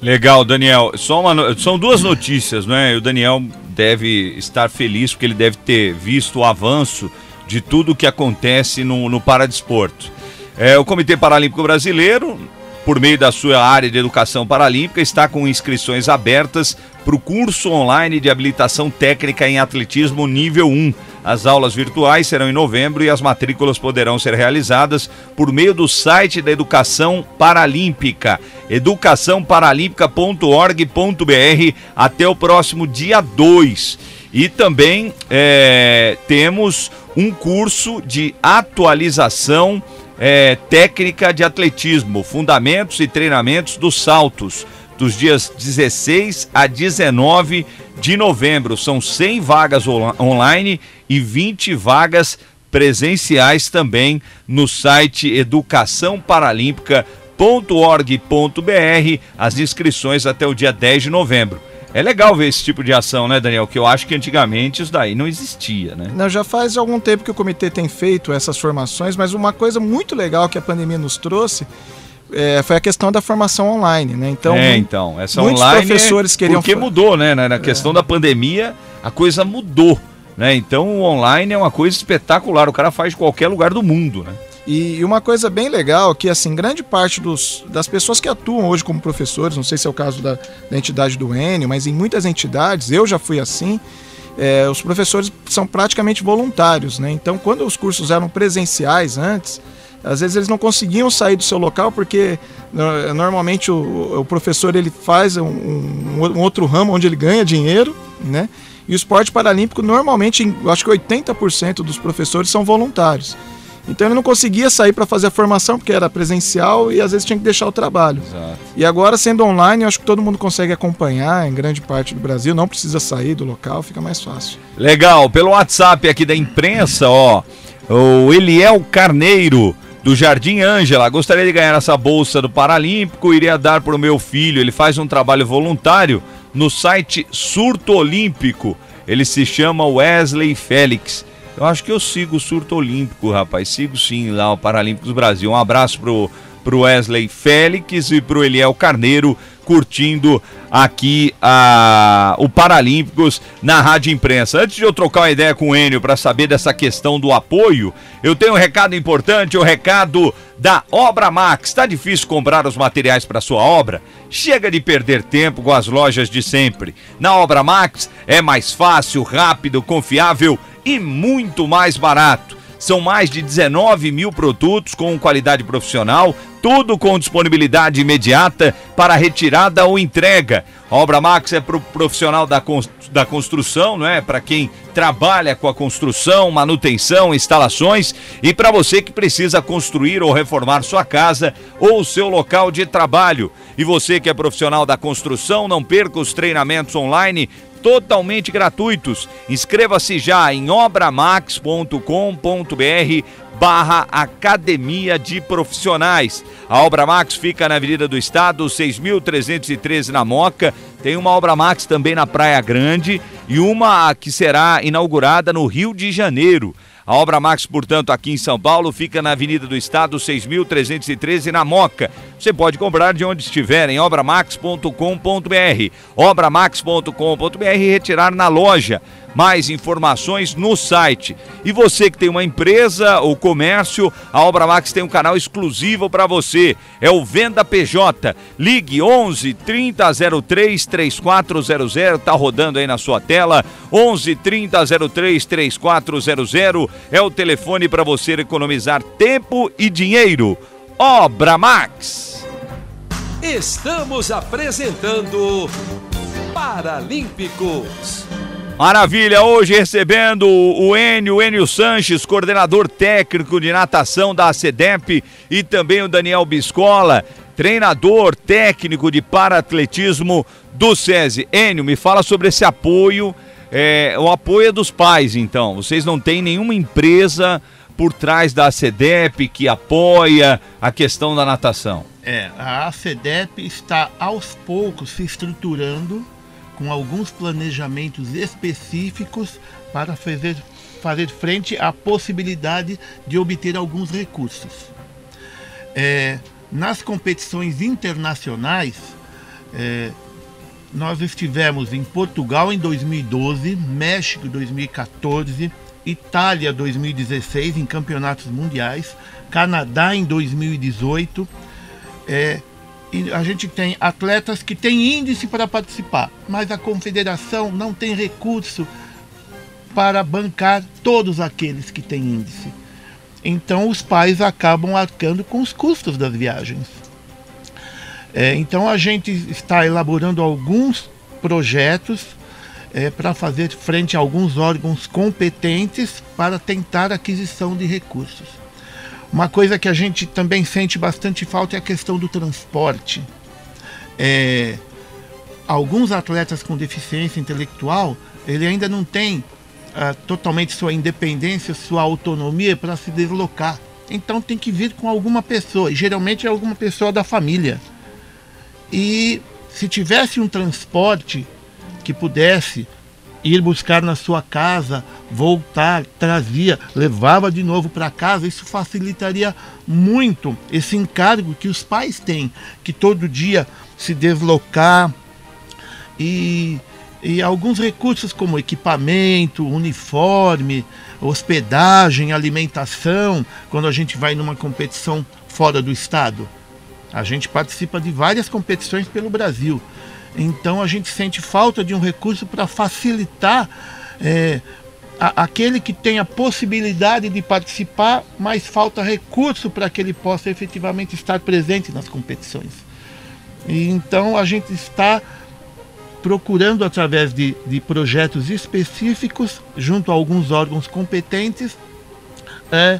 Speaker 2: Legal, Daniel. Só uma, são duas notícias, né? O Daniel deve estar feliz porque ele deve ter visto o avanço de tudo o que acontece no, no paradesporto. É, o Comitê Paralímpico Brasileiro por meio da sua área de educação paralímpica, está com inscrições abertas para o curso online de habilitação técnica em atletismo nível 1. As aulas virtuais serão em novembro e as matrículas poderão ser realizadas por meio do site da Educação Paralímpica, educaçãoparalímpica.org.br, até o próximo dia 2. E também é, temos um curso de atualização é, técnica de atletismo, fundamentos e treinamentos dos saltos, dos dias 16 a 19 de novembro. São 100 vagas online e 20 vagas presenciais também no site educaçãoparalímpica.org.br. As inscrições até o dia 10 de novembro. É legal ver esse tipo de ação, né, Daniel? Que eu acho que antigamente isso daí não existia, né?
Speaker 3: Não, já faz algum tempo que o comitê tem feito essas formações, mas uma coisa muito legal que a pandemia nos trouxe é, foi a questão da formação online, né?
Speaker 2: Então, é, então essa muitos online professores é queriam porque mudou, né? Na questão é. da pandemia, a coisa mudou, né? Então, o online é uma coisa espetacular. O cara faz de qualquer lugar do mundo, né?
Speaker 3: E uma coisa bem legal que, assim, grande parte dos, das pessoas que atuam hoje como professores, não sei se é o caso da, da entidade do Enio, mas em muitas entidades, eu já fui assim, é, os professores são praticamente voluntários, né? Então, quando os cursos eram presenciais antes, às vezes eles não conseguiam sair do seu local porque normalmente o, o professor ele faz um, um, outro ramo onde ele ganha dinheiro, né? E o esporte paralímpico normalmente, acho que 80% dos professores são voluntários. Então ele não conseguia sair para fazer a formação porque era presencial e às vezes tinha que deixar o trabalho. Exato. E agora sendo online, eu acho que todo mundo consegue acompanhar em grande parte do Brasil, não precisa sair do local, fica mais fácil.
Speaker 2: Legal, pelo WhatsApp aqui da imprensa, ó, o Eliel Carneiro do Jardim Ângela. Gostaria de ganhar essa bolsa do Paralímpico, iria dar para o meu filho. Ele faz um trabalho voluntário no site Surto Olímpico. Ele se chama Wesley Félix. Eu acho que eu sigo o surto olímpico, rapaz. Sigo sim lá o Paralímpicos Brasil. Um abraço pro, pro Wesley Félix e pro Eliel Carneiro curtindo aqui a, o Paralímpicos na Rádio Imprensa. Antes de eu trocar uma ideia com o Enio para saber dessa questão do apoio, eu tenho um recado importante, o um recado da Obra Max. Está difícil comprar os materiais para sua obra? Chega de perder tempo com as lojas de sempre. Na Obra Max é mais fácil, rápido, confiável e muito mais barato. São mais de 19 mil produtos com qualidade profissional, tudo com disponibilidade imediata para retirada ou entrega. A Obra Max é para o profissional da, da construção, não é? Para quem trabalha com a construção, manutenção, instalações e para você que precisa construir ou reformar sua casa ou seu local de trabalho. E você que é profissional da construção, não perca os treinamentos online totalmente gratuitos. Inscreva-se já em obramax.com.br barra Academia de Profissionais. A Obra Max fica na Avenida do Estado, 6.313 na Moca. Tem uma Obra Max também na Praia Grande e uma que será inaugurada no Rio de Janeiro. A Obra Max, portanto, aqui em São Paulo, fica na Avenida do Estado, 6.313, na Moca. Você pode comprar de onde estiver, em obramax.com.br. obramax.com.br e retirar na loja. Mais informações no site. E você que tem uma empresa ou comércio, a Obra Max tem um canal exclusivo para você. É o Venda PJ. Ligue 11 3003 3400, tá rodando aí na sua tela. 11 3003 3400 é o telefone para você economizar tempo e dinheiro. Obra Max.
Speaker 1: Estamos apresentando Paralímpicos.
Speaker 2: Maravilha, hoje recebendo o Enio, Enio Sanches, coordenador técnico de natação da ACDEP e também o Daniel Biscola, treinador técnico de paratletismo do SESI. Enio, me fala sobre esse apoio, é, o apoio é dos pais, então. Vocês não têm nenhuma empresa por trás da ACEDEP que apoia a questão da natação?
Speaker 4: É, a ACEDEP está aos poucos se estruturando com alguns planejamentos específicos para fazer, fazer frente à possibilidade de obter alguns recursos. É, nas competições internacionais, é, nós estivemos em Portugal em 2012, México em 2014, Itália 2016 em campeonatos mundiais, Canadá em 2018. É, a gente tem atletas que têm índice para participar, mas a confederação não tem recurso para bancar todos aqueles que têm índice. Então os pais acabam arcando com os custos das viagens. É, então a gente está elaborando alguns projetos é, para fazer frente a alguns órgãos competentes para tentar aquisição de recursos. Uma coisa que a gente também sente bastante falta é a questão do transporte. É, alguns atletas com deficiência intelectual, ele ainda não tem uh, totalmente sua independência, sua autonomia para se deslocar. Então tem que vir com alguma pessoa, e geralmente é alguma pessoa da família. E se tivesse um transporte que pudesse ir buscar na sua casa, voltar, trazia, levava de novo para casa, isso facilitaria muito esse encargo que os pais têm, que todo dia se deslocar e, e alguns recursos como equipamento, uniforme, hospedagem, alimentação, quando a gente vai numa competição fora do estado. A gente participa de várias competições pelo Brasil. Então a gente sente falta de um recurso para facilitar é, a, aquele que tem a possibilidade de participar, mas falta recurso para que ele possa efetivamente estar presente nas competições. E, então a gente está procurando através de, de projetos específicos, junto a alguns órgãos competentes, é,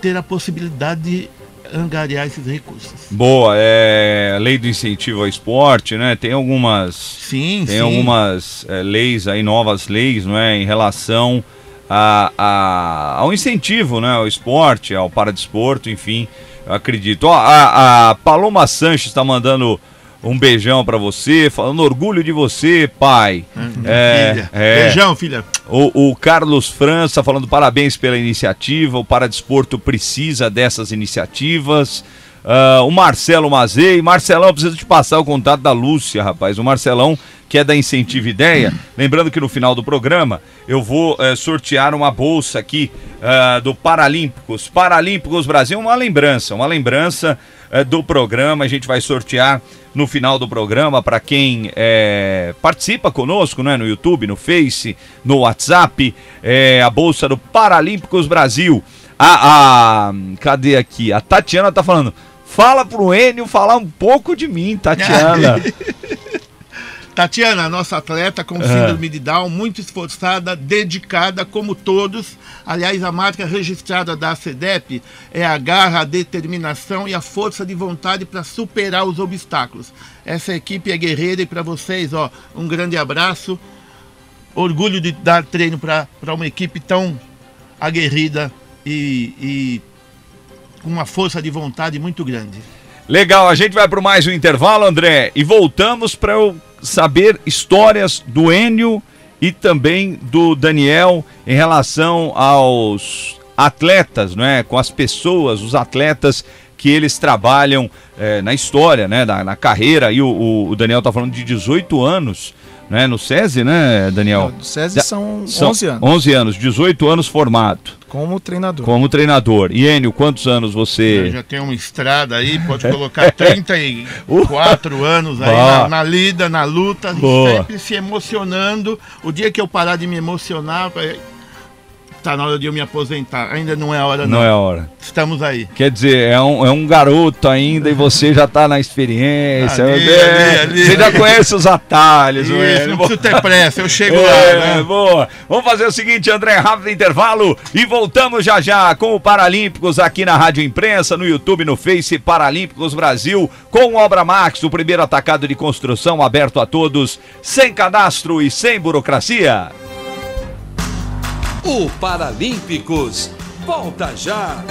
Speaker 4: ter a possibilidade de angariar esses recursos.
Speaker 2: Boa, é lei do incentivo ao esporte, né? Tem algumas,
Speaker 4: sim,
Speaker 2: tem
Speaker 4: sim.
Speaker 2: algumas é, leis aí, novas leis, não é, em relação a, a, ao incentivo, né, ao esporte, ao paradesporto, enfim, eu acredito. Ó, a, a Paloma Sanches está mandando um beijão para você, falando orgulho de você, pai.
Speaker 4: Hum, é, filha. É, Beijão, filha.
Speaker 2: O, o, Carlos França falando parabéns pela iniciativa. O Paradesporto precisa dessas iniciativas. Uh, o Marcelo Mazei. Marcelão, preciso te passar o contato da Lúcia, rapaz. O Marcelão, que é da Incentiva Ideia. Lembrando que no final do programa eu vou uh, sortear uma bolsa aqui uh, do Paralímpicos. Paralímpicos Brasil, uma lembrança, uma lembrança é, do programa. A gente vai sortear no final do programa para quem é, participa conosco, né, no YouTube, no Face, no WhatsApp, é, a bolsa do Paralímpicos Brasil. A, a, cadê aqui? A Tatiana tá falando. Fala pro Enio falar um pouco de mim, Tatiana. <laughs>
Speaker 4: Tatiana, nossa atleta com síndrome de Down, muito esforçada, dedicada, como todos. Aliás, a marca registrada da CEDEP é a garra, a determinação e a força de vontade para superar os obstáculos. Essa equipe é guerreira e para vocês, ó, um grande abraço. Orgulho de dar treino para uma equipe tão aguerrida e, e com uma força de vontade muito grande.
Speaker 2: Legal, a gente vai para mais um intervalo, André, e voltamos para o saber histórias do Enio e também do Daniel em relação aos atletas, não é? Com as pessoas, os atletas que eles trabalham é, na história, né? Na, na carreira. E o, o Daniel está falando de 18 anos né? No SESI, né, Daniel?
Speaker 3: No SESI são, são 11 anos.
Speaker 2: 11 anos, 18 anos formado.
Speaker 3: Como treinador.
Speaker 2: Como treinador. E Enio, quantos anos você.
Speaker 4: Eu já tem uma estrada aí, pode colocar <laughs> 34 uh, anos aí na, na, lida, na luta, Boa. sempre se emocionando. O dia que eu parar de me emocionar, tá na hora de eu me aposentar. Ainda não é a hora,
Speaker 2: Não,
Speaker 4: não.
Speaker 2: é a hora.
Speaker 4: Estamos aí.
Speaker 2: Quer dizer, é um, é um garoto ainda e você já tá na experiência.
Speaker 4: Ali,
Speaker 2: É,
Speaker 4: ali, ali.
Speaker 2: Você já conhece os atalhos,
Speaker 4: Isso,
Speaker 2: Hélio.
Speaker 4: não preciso ter pressa, eu chego
Speaker 2: É,
Speaker 4: lá, né?
Speaker 2: boa. Vamos fazer o seguinte, André, rápido intervalo e voltamos já já com o Paralímpicos aqui na Rádio Imprensa, no YouTube, no Face, Paralímpicos Brasil, com Obra Max, o primeiro atacado de construção aberto a todos, sem cadastro e sem burocracia.
Speaker 1: O Paralímpicos volta já.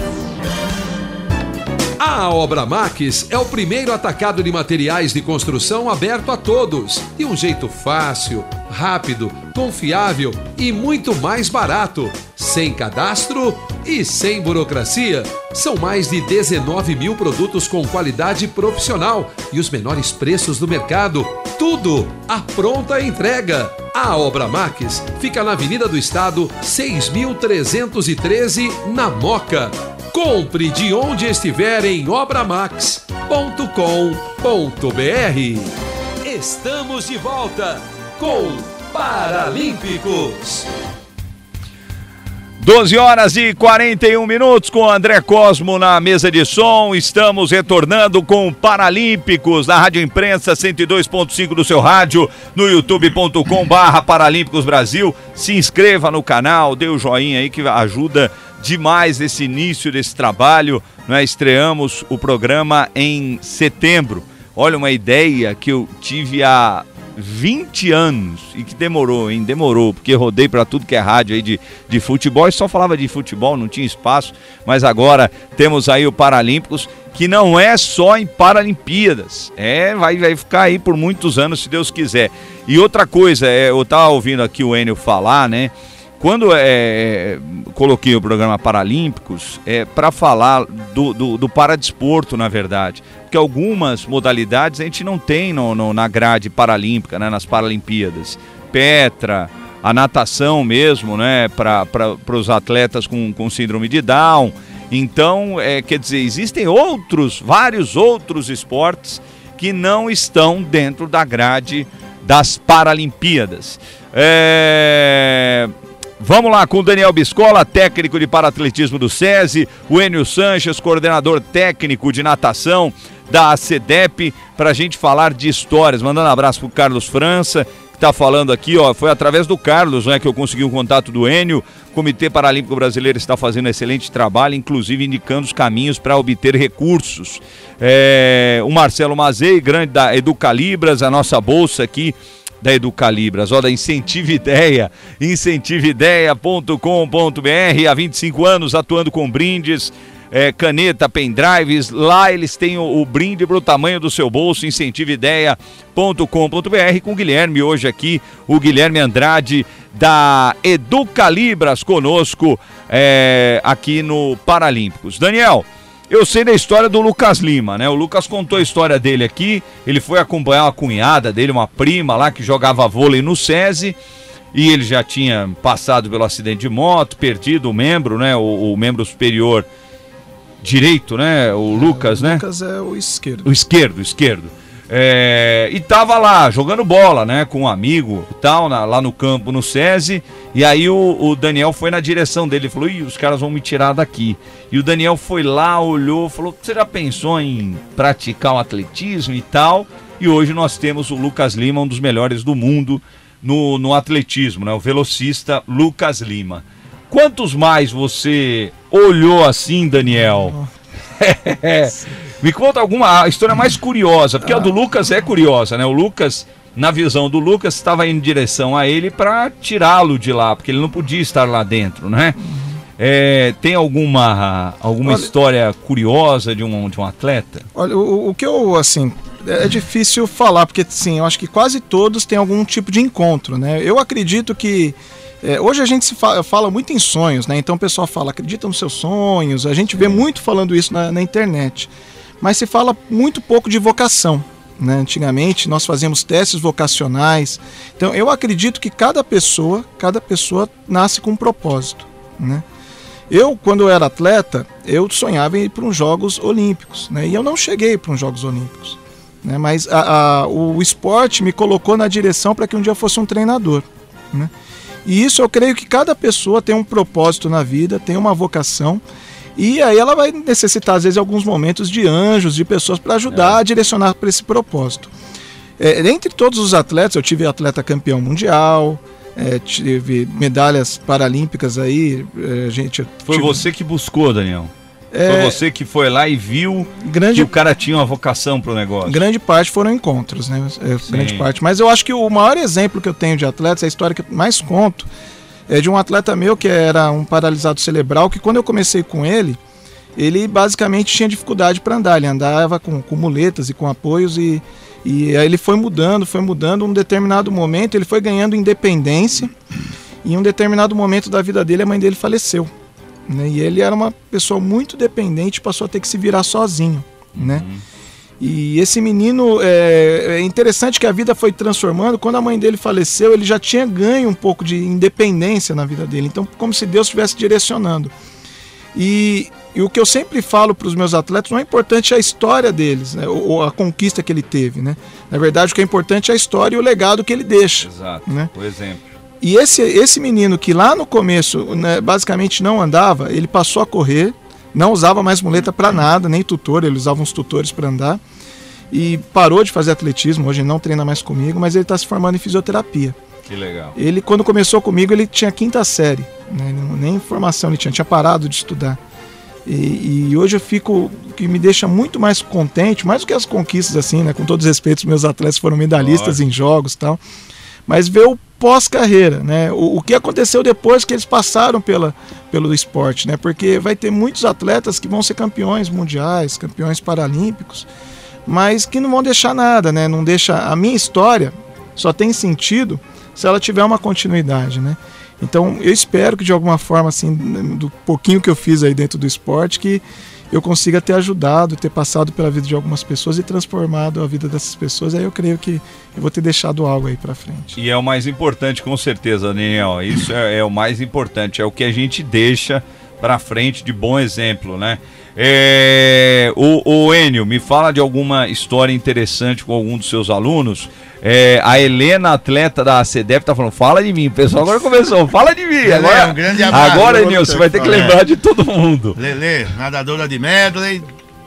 Speaker 1: A Obra Max é o primeiro atacado de materiais de construção aberto a todos, de um jeito fácil, rápido, confiável e muito mais barato, sem cadastro e sem burocracia. São mais de 19 mil produtos com qualidade profissional e os menores preços do mercado. Tudo à pronta entrega. A Obra Max fica na Avenida do Estado, 6.313, na Moca. Compre de onde estiver em obramax.com.br. Estamos de volta com Paralímpicos.
Speaker 2: 12 horas e 41 minutos com André Cosmo na mesa de som. Estamos retornando com Paralímpicos na Rádio Imprensa 102.5 do seu rádio, no youtube.com barra Paralímpicos Brasil. Se inscreva no canal, dê o joinha aí que ajuda demais esse início desse trabalho. Né? Estreamos o programa em setembro. Olha, uma ideia que eu tive há 20 anos e que demorou, hein? Demorou, porque rodei para tudo que é rádio aí de, de futebol e só falava de futebol, não tinha espaço. Mas agora temos aí o Paralímpicos, que não é só em Paralimpíadas, é, vai, vai ficar aí por muitos anos, se Deus quiser. E outra coisa, é, eu tava ouvindo aqui o Enio falar, né? Quando é, coloquei o programa Paralímpicos, é para falar do, do, do paradesporto, na verdade. Porque algumas modalidades a gente não tem no, no na grade paralímpica, né, nas Paralimpíadas. Petra, a natação mesmo, né, para os atletas com, com síndrome de Down. Então, é, quer dizer, existem outros, vários outros esportes que não estão dentro da grade das Paralimpíadas. É... Vamos lá com o Daniel Biscola, técnico de paratletismo do SESI, o Enio Sanches, coordenador técnico de natação da ACDEP, para a gente falar de histórias. Mandando um abraço para o Carlos França, que está falando aqui, ó, foi através do Carlos né, que eu consegui o um contato do Enio. O Comitê Paralímpico Brasileiro está fazendo um excelente trabalho, inclusive indicando os caminhos para obter recursos. É, o Marcelo Mazei, grande da Educalibras, a nossa bolsa aqui da Educalibras, ó, da Incentive Ideia, incentiveideias.com.br, há 25 anos atuando com brindes, é, caneta, pendrives, lá eles têm o, o brinde para o tamanho do seu bolso, incentiveideias.com.br, com o Guilherme hoje aqui, o Guilherme Andrade da Educalibras conosco é, aqui no Paralímpicos. Daniel, eu sei da história do Lucas Lima, né? O Lucas contou a história dele aqui. Ele foi acompanhar uma cunhada dele, uma prima lá que jogava vôlei no SESI. E ele já tinha passado pelo acidente de moto, perdido o membro, né? O, o membro superior direito, né? O Lucas,
Speaker 3: o
Speaker 2: né?
Speaker 3: Lucas é o esquerdo.
Speaker 2: O esquerdo, o esquerdo. É, e tava lá jogando bola, né, com um amigo e tal, na, lá no campo, no SESI. E aí o, o, Daniel foi na direção dele, falou: Ih, os caras vão me tirar daqui. E o Daniel foi lá, olhou, falou: Você já pensou em praticar o atletismo e tal? E hoje nós temos o Lucas Lima, um dos melhores do mundo no, no atletismo, né? O velocista Lucas Lima. Quantos mais você olhou assim, Daniel? <laughs> Me conta alguma história mais curiosa, porque ah. a do Lucas é curiosa, né? O Lucas, na visão do Lucas, estava indo em direção a ele para tirá-lo de lá, porque ele não podia estar lá dentro, né? É, tem alguma, alguma olha, história curiosa de um, de um atleta?
Speaker 3: Olha, o, o que eu, assim, é difícil falar, porque, sim, eu acho que quase todos têm algum tipo de encontro, né? Eu acredito que é, hoje a gente se fala, fala, muito em sonhos, né? Então o pessoal fala, acredita nos seus sonhos. A gente vê muito falando isso na, na internet. Mas se fala muito pouco de vocação. Né? Antigamente nós fazíamos testes vocacionais. Então eu acredito que cada pessoa, cada pessoa nasce com um propósito. Né? Eu, quando eu era atleta, eu sonhava em ir para os Jogos Olímpicos. Né? E eu não cheguei para os Jogos Olímpicos. Né? Mas a, a, o esporte me colocou na direção para que um dia eu fosse um treinador. Né? E isso eu creio que cada pessoa tem um propósito na vida, tem uma vocação. E aí ela vai necessitar, às vezes, alguns momentos de anjos, de pessoas para ajudar é. a direcionar para esse propósito. É, entre todos os atletas, eu tive atleta campeão mundial, é, tive medalhas paralímpicas aí. É, gente,
Speaker 2: Foi
Speaker 3: tive...
Speaker 2: você que buscou, Daniel? É, Foi você que foi lá e viu grande, que o cara tinha uma vocação para o negócio.
Speaker 3: Grande parte foram encontros, né? É, grande parte. Mas eu acho que o maior exemplo que eu tenho de atletas, a história que eu mais conto, é de um atleta meu que era um paralisado cerebral, que quando eu comecei com ele, ele basicamente tinha dificuldade para andar. Ele andava com, com muletas e com apoios e, e aí ele foi mudando, foi mudando. Um determinado momento ele foi ganhando independência. E em um determinado momento da vida dele, a mãe dele faleceu. Né? E ele era uma pessoa muito dependente, passou a ter que se virar sozinho. Né? Uhum. E esse menino, é, é, interessante que a vida foi transformando. Quando a mãe dele faleceu, ele já tinha ganho um pouco de independência na vida dele. Então, como se Deus estivesse direcionando. E, e, o que eu sempre falo para os meus atletas, não é importante a história deles, né, ou, ou, a conquista que ele teve. Né? Na verdade, o que é importante é a história e o legado que ele deixa.
Speaker 2: Exato, né? o exemplo.
Speaker 3: E esse, esse menino que lá no começo né, basicamente não andava, ele passou a correr, não usava mais muleta para nada, nem tutor, ele usava uns tutores para andar. E parou de fazer atletismo, hoje não treina mais comigo, mas ele está se formando em fisioterapia.
Speaker 2: Que legal.
Speaker 3: Ele, quando começou comigo, ele tinha quinta série, né, nem formação ele tinha, tinha parado de estudar. E, e, hoje eu fico, que me deixa muito mais contente, mais do que as conquistas, assim, né? Com todos os respeitos, meus atletas foram medalhistas em jogos tal. Mas ver o pós-carreira, né? O, o, que aconteceu depois que eles passaram pela, pelo esporte, né? Porque vai ter muitos atletas que vão ser campeões mundiais, campeões paralímpicos, mas que não vão deixar nada, né? Não deixa a minha história só tem sentido se ela tiver uma continuidade, né? Então eu espero que de alguma forma, assim, do pouquinho que eu fiz aí dentro do esporte, que eu consiga ter ajudado, ter passado pela vida de algumas pessoas e transformado a vida dessas pessoas, aí eu creio que eu vou ter deixado algo aí para frente.
Speaker 2: E é o mais importante, com certeza, Daniel. Isso é, é o mais importante, é o que a gente deixa para frente de bom exemplo, né? É, o, o Enio, me fala de alguma história interessante com algum dos seus alunos. É, a Helena, atleta da ACDF, tá falando, fala de mim. O pessoal agora começou, fala de mim. Agora, um grande abraço. Agora, você vai ter que lembrar de todo mundo.
Speaker 4: Lele, nadadora de medley,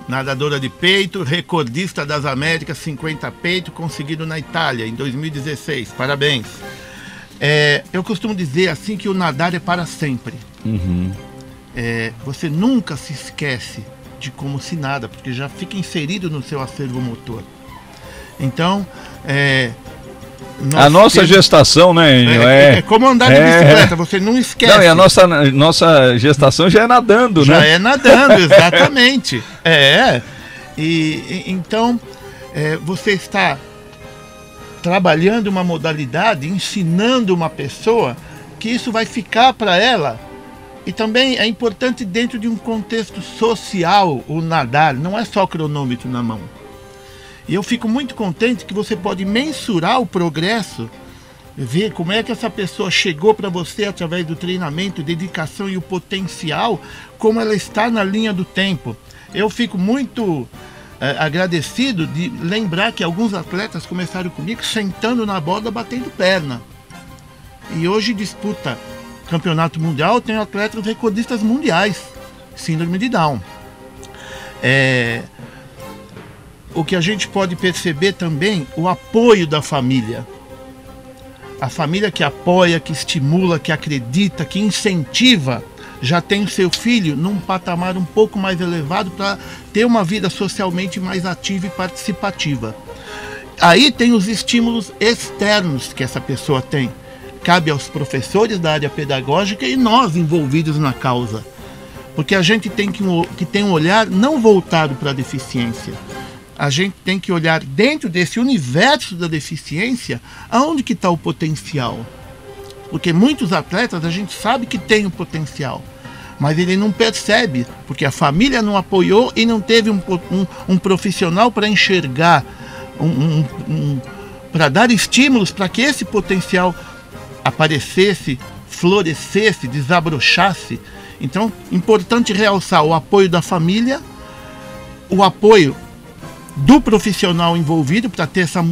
Speaker 4: nadadora de peito, recordista das Américas, 50 peito, conseguido na Itália em 2016. Parabéns. É, eu costumo dizer assim que o nadar é para sempre.
Speaker 2: Uhum
Speaker 4: é, você nunca se esquece de como se nada, porque já fica inserido no seu acervo motor. Então, é,
Speaker 2: a nossa temos... gestação, né, Enio?
Speaker 4: É, é, é, como andar de é. bicicleta, você não esquece. <laughs> Não,
Speaker 2: e a nossa, nossa gestação já é nadando,
Speaker 4: já
Speaker 2: né?
Speaker 4: Já é nadando, <laughs> exatamente. é. E, e então, é, você está trabalhando uma modalidade, ensinando uma pessoa que isso vai ficar para ela e também é importante dentro de um contexto social o nadar, não é só cronômetro na mão. E eu fico muito contente que você pode mensurar o progresso, ver como é que essa pessoa chegou para você através do treinamento, dedicação e o potencial, como ela está na linha do tempo. Eu fico muito é, agradecido de lembrar que alguns atletas começaram comigo sentando na borda, batendo perna. E hoje disputa campeonato mundial, tem atletas recordistas mundiais, síndrome de Down. É, o que a gente pode perceber também, o apoio da família. A família que apoia, que estimula, que acredita, que incentiva, já tem o seu filho num patamar um pouco mais elevado para ter uma vida socialmente mais ativa e participativa. Aí tem os estímulos externos que essa pessoa tem cabe aos professores da área pedagógica e nós envolvidos na causa. Porque a gente tem que, que ter um olhar não voltado para a deficiência. A gente tem que olhar dentro desse universo da deficiência aonde que está o potencial. Porque muitos atletas a gente sabe que tem o potencial, mas ele não percebe, porque a família não apoiou e não teve um, um, um profissional para enxergar, um, um para dar estímulos para que esse potencial aparecesse, florescesse, desabrochasse. Então, importante realçar o apoio da família, o apoio do profissional envolvido para ter essa,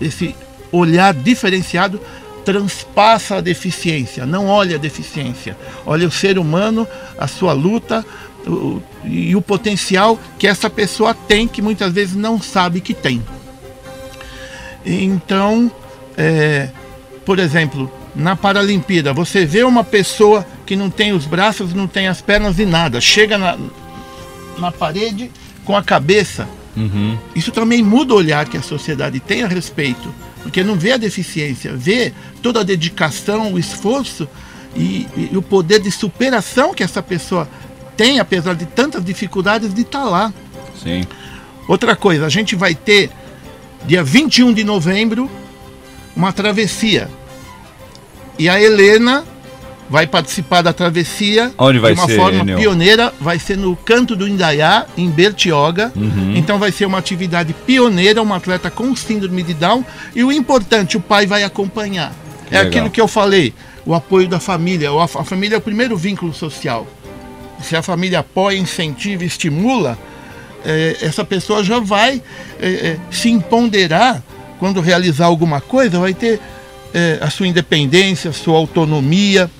Speaker 4: esse olhar diferenciado, transpassa a deficiência, não olha a deficiência, olha o ser humano, a sua luta o, e o potencial que essa pessoa tem, que muitas vezes não sabe que tem. Então, é, por exemplo, na Paralimpíada, você vê uma pessoa que não tem os braços, não tem as pernas e nada, chega na, na parede com a cabeça. Uhum. Isso também muda o olhar que a sociedade tem a respeito porque não vê a deficiência, vê toda a dedicação, o esforço e, e o poder de superação que essa pessoa tem, apesar de tantas dificuldades, de estar tá lá.
Speaker 2: Sim.
Speaker 4: Outra coisa, a gente vai ter, dia 21 de novembro, uma travessia. E a Helena vai participar da travessia
Speaker 2: Onde vai
Speaker 4: de uma
Speaker 2: ser,
Speaker 4: forma pioneira. Vai ser no Canto do Indaiá, em Bertioga.
Speaker 2: Uhum.
Speaker 4: Então vai ser uma atividade pioneira, uma atleta com síndrome de Down. E o importante, o pai vai acompanhar.
Speaker 2: Que
Speaker 4: é
Speaker 2: legal.
Speaker 4: aquilo que eu falei, o apoio da família. A família é o primeiro vínculo social. Se a família apoia, incentiva, estimula, eh, essa pessoa já vai eh, eh, se empoderar quando realizar alguma coisa, vai ter eh, a sua independência, a sua autonomia.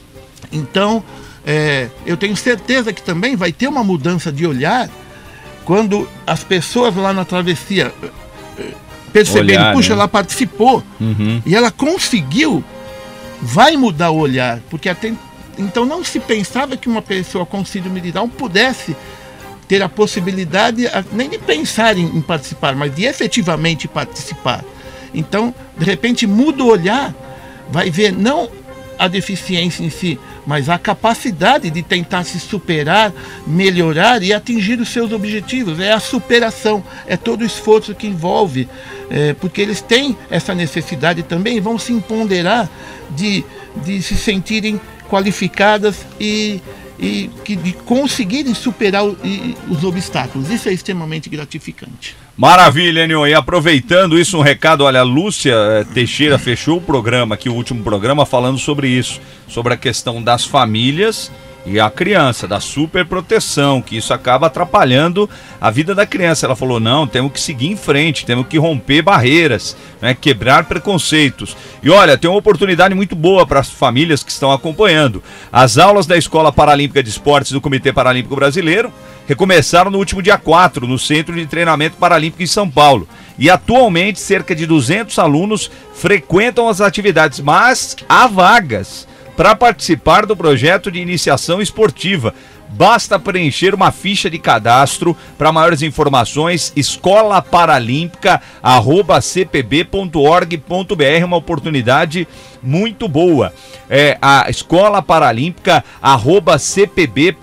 Speaker 4: Então, eh, eu tenho certeza que também vai ter uma mudança de olhar quando as pessoas lá na travessia eh, perceberem,
Speaker 2: Olhar,
Speaker 4: puxa,
Speaker 2: né?
Speaker 4: ela participou
Speaker 2: Uhum.
Speaker 4: e ela conseguiu, vai mudar o olhar, porque até então não se pensava que uma pessoa com síndrome de Down pudesse ter a possibilidade a- nem de pensar em, em participar, mas de efetivamente participar. Então, de repente, muda o olhar, vai ver não a deficiência em si, mas a capacidade de tentar se superar, melhorar e atingir os seus objetivos. É a superação, é todo o esforço que envolve, é, porque eles têm essa necessidade também vão se empoderar de, de se sentirem qualificadas e, e que, de conseguirem superar o- e- os obstáculos. Isso é extremamente gratificante.
Speaker 2: Maravilha, Enio. E aproveitando isso, um recado, olha, a Lúcia eh, Teixeira fechou o programa aqui, o último programa, falando sobre isso, sobre a questão das famílias e a criança, da superproteção, que isso acaba atrapalhando a vida da criança. Ela falou: não, temos que seguir em frente, temos que romper barreiras, né, quebrar preconceitos. E olha, tem uma oportunidade muito boa para as famílias que estão acompanhando. As aulas da Escola Paralímpica de Esportes do Comitê Paralímpico Brasileiro recomeçaram no último dia 4, no Centro de Treinamento Paralímpico em São Paulo. E atualmente cerca de 200 alunos frequentam as atividades, mas há vagas para participar do projeto de iniciação esportiva. Basta preencher uma ficha de cadastro. Para maiores informações, escolaparalímpica@cpb.org.br, uma oportunidade muito boa. É a Escola Paralímpica arroba cpb.org.br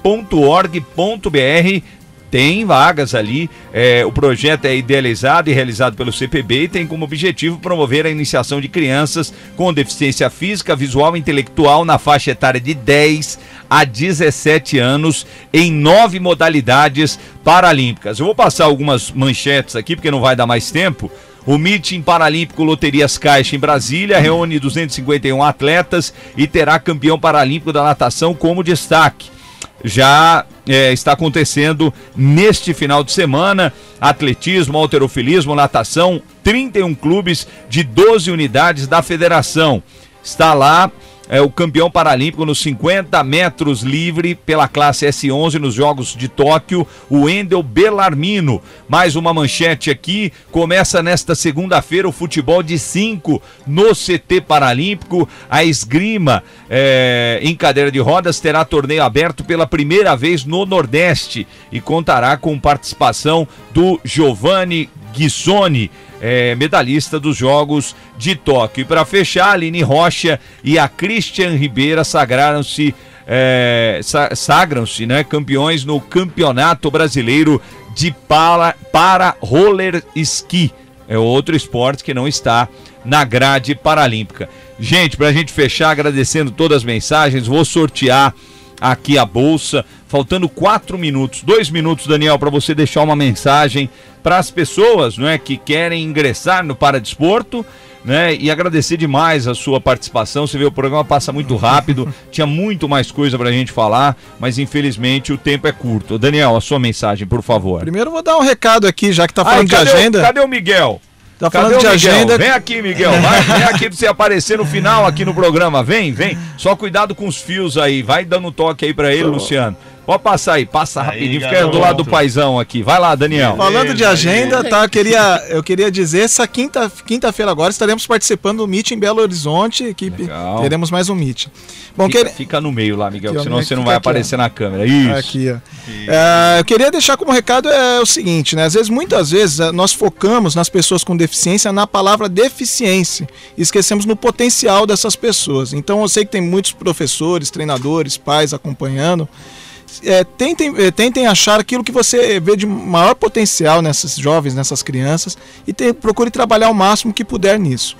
Speaker 2: tem vagas ali. é, o projeto é idealizado e realizado pelo CPB e tem como objetivo promover a iniciação de crianças com deficiência física, visual e intelectual na faixa etária de 10 a 17 anos em nove modalidades paralímpicas. Eu vou passar algumas manchetes aqui porque não vai dar mais tempo. O Meeting Paralímpico Loterias Caixa em Brasília reúne 251 atletas e terá campeão paralímpico da natação como destaque já é, está acontecendo neste final de semana. Atletismo, alterofilismo, natação, 31 clubes de 12 unidades da federação. Está lá é, o campeão paralímpico nos 50 metros livre pela classe S11 nos Jogos de Tóquio, o Endel Bellarmino. Mais uma manchete aqui. Começa nesta segunda-feira o futebol de 5 no CT Paralímpico. A esgrima é, em cadeira de rodas terá torneio aberto pela primeira vez no Nordeste e contará com participação do Giovanni Guissoni, é, medalhista dos Jogos de Tóquio. E para fechar, a Aline Rocha e a Christian Ribeira sagraram-se é, sa- sagram-se né, campeões no Campeonato Brasileiro de para, para Roller Ski. É outro esporte que não está na grade paralímpica. Gente, para a gente fechar, agradecendo todas as mensagens, vou sortear aqui a bolsa. Faltando quatro minutos, dois minutos, Daniel, para você deixar uma mensagem para as pessoas, não é, que querem ingressar no paradesporto, né? E agradecer demais a sua participação. Você vê o programa passa muito rápido, <laughs> tinha muito mais coisa para a gente falar, mas infelizmente o tempo é curto. Daniel, a sua mensagem, por favor.
Speaker 3: Primeiro vou dar um recado aqui, já que tá
Speaker 2: Ai,
Speaker 3: falando de
Speaker 2: cadê, o-
Speaker 3: agenda.
Speaker 2: cadê o Miguel? Tá Cadê falando de Miguel? agenda. Vem aqui, Miguel. Vai, vem <laughs> aqui pra você aparecer no final aqui no programa. Vem, vem. Só cuidado com os fios aí. Vai dando um toque aí pra ele, Luciano. Pode passar aí, passa aí, rapidinho, garoto. fica do lado do paizão aqui. Vai lá, Daniel.
Speaker 3: Falando de agenda, tá? Eu queria, eu queria dizer, essa quinta, quinta-feira agora estaremos participando do Meet em Belo Horizonte, equipe. Legal. Teremos mais um Meet.
Speaker 2: Bom, fica, que... fica no meio lá, Miguel, aqui, senão você não vai aqui, aparecer ó. na câmera. Isso.
Speaker 3: Aqui, ó. É, eu queria deixar como recado é o seguinte, né? Às vezes, muitas vezes, é, nós focamos nas pessoas com deficiência na palavra deficiência e esquecemos no potencial dessas pessoas. Então, eu sei que tem muitos professores, treinadores, pais acompanhando é, tentem, é, tentem achar aquilo que você vê de maior potencial nessas jovens, nessas crianças, e te, procure trabalhar o máximo que puder nisso.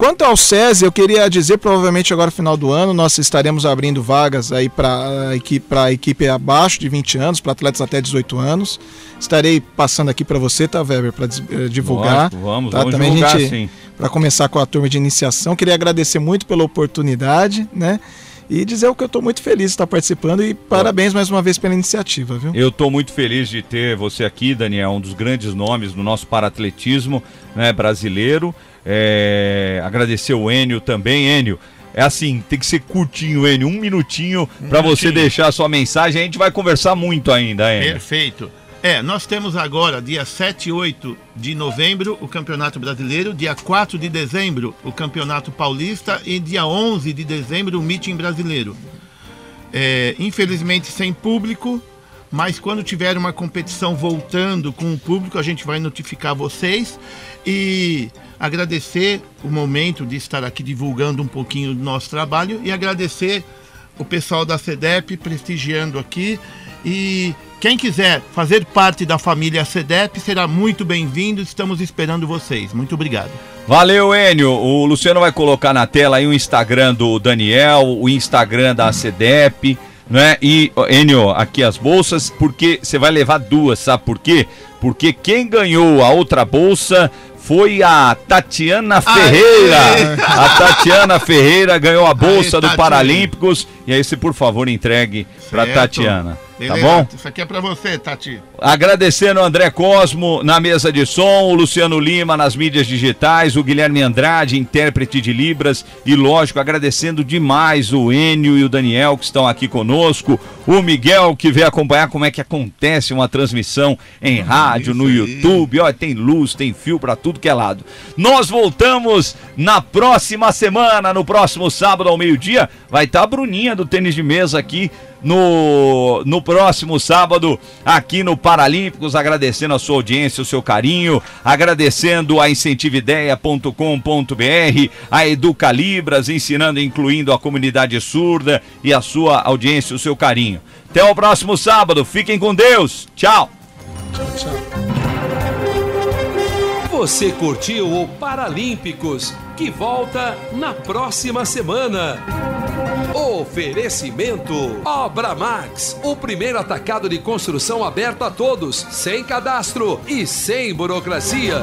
Speaker 3: Quanto ao SESI, eu queria dizer, provavelmente agora no final do ano, nós estaremos abrindo vagas aí para a equipe, a equipe abaixo de 20 anos, para atletas até 18 anos. Estarei passando aqui para você, tá, Weber, para eh, divulgar.
Speaker 2: Lógico, vamos,
Speaker 3: tá?
Speaker 2: vamos
Speaker 3: Também
Speaker 2: divulgar,
Speaker 3: gente, Para começar com a turma de iniciação, queria agradecer muito pela oportunidade, né? E dizer que eu estou muito feliz de estar participando e parabéns mais uma vez pela iniciativa, viu?
Speaker 2: Eu estou muito feliz de ter você aqui, Daniel, um dos grandes nomes do nosso paratletismo né, brasileiro. É, agradecer o Enio também, Enio. É assim, tem que ser curtinho, Enio, um minutinho para você deixar a sua mensagem. A gente vai conversar muito ainda, Enio.
Speaker 4: Perfeito. É, nós temos agora, dia 7 e 8 de novembro, o Campeonato Brasileiro, dia 4 de dezembro, o Campeonato Paulista e dia 11 de dezembro, o Meeting Brasileiro. É, infelizmente sem público, mas quando tiver uma competição voltando com o público, a gente vai notificar vocês e agradecer o momento de estar aqui divulgando um pouquinho do nosso trabalho e agradecer o pessoal da CEDEP prestigiando aqui e quem quiser fazer parte da família CEDEP será muito bem-vindo. Estamos esperando vocês. Muito obrigado.
Speaker 2: Valeu, Enio. O Luciano vai colocar na tela aí o Instagram do Daniel, o Instagram da CEDEP, né? E, Enio, aqui as bolsas, porque você vai levar duas, sabe por quê? Porque quem ganhou a outra bolsa foi a Tatiana Ferreira. Aê. A <laughs> Tatiana Ferreira ganhou a bolsa Aê, do Paralímpicos. E aí, se por favor, entregue para Tatiana. Tá bom?
Speaker 4: Isso aqui é para você, Tati.
Speaker 2: Agradecendo o André Cosmo na mesa de som, o Luciano Lima nas mídias digitais, o Guilherme Andrade, intérprete de Libras, e lógico, agradecendo demais o Enio e o Daniel que estão aqui conosco, o Miguel que veio acompanhar como é que acontece uma transmissão em rádio, no YouTube. Ó, tem luz, tem fio para tudo que é lado. Nós voltamos na próxima semana, no próximo sábado ao meio-dia. Vai estar tá a Bruninha do tênis de mesa aqui no, no próximo sábado aqui no Paralímpicos, agradecendo a sua audiência, o seu carinho, agradecendo a incentivideia.com.br, a Educalibras, ensinando e incluindo a comunidade surda e a sua audiência, o seu carinho. Até o próximo sábado, fiquem com Deus, tchau! Tchau, tchau.
Speaker 1: Você curtiu o Paralímpicos, que volta na próxima semana. Oferecimento Obra Max, o primeiro atacado de construção aberto a todos, sem cadastro e sem burocracia.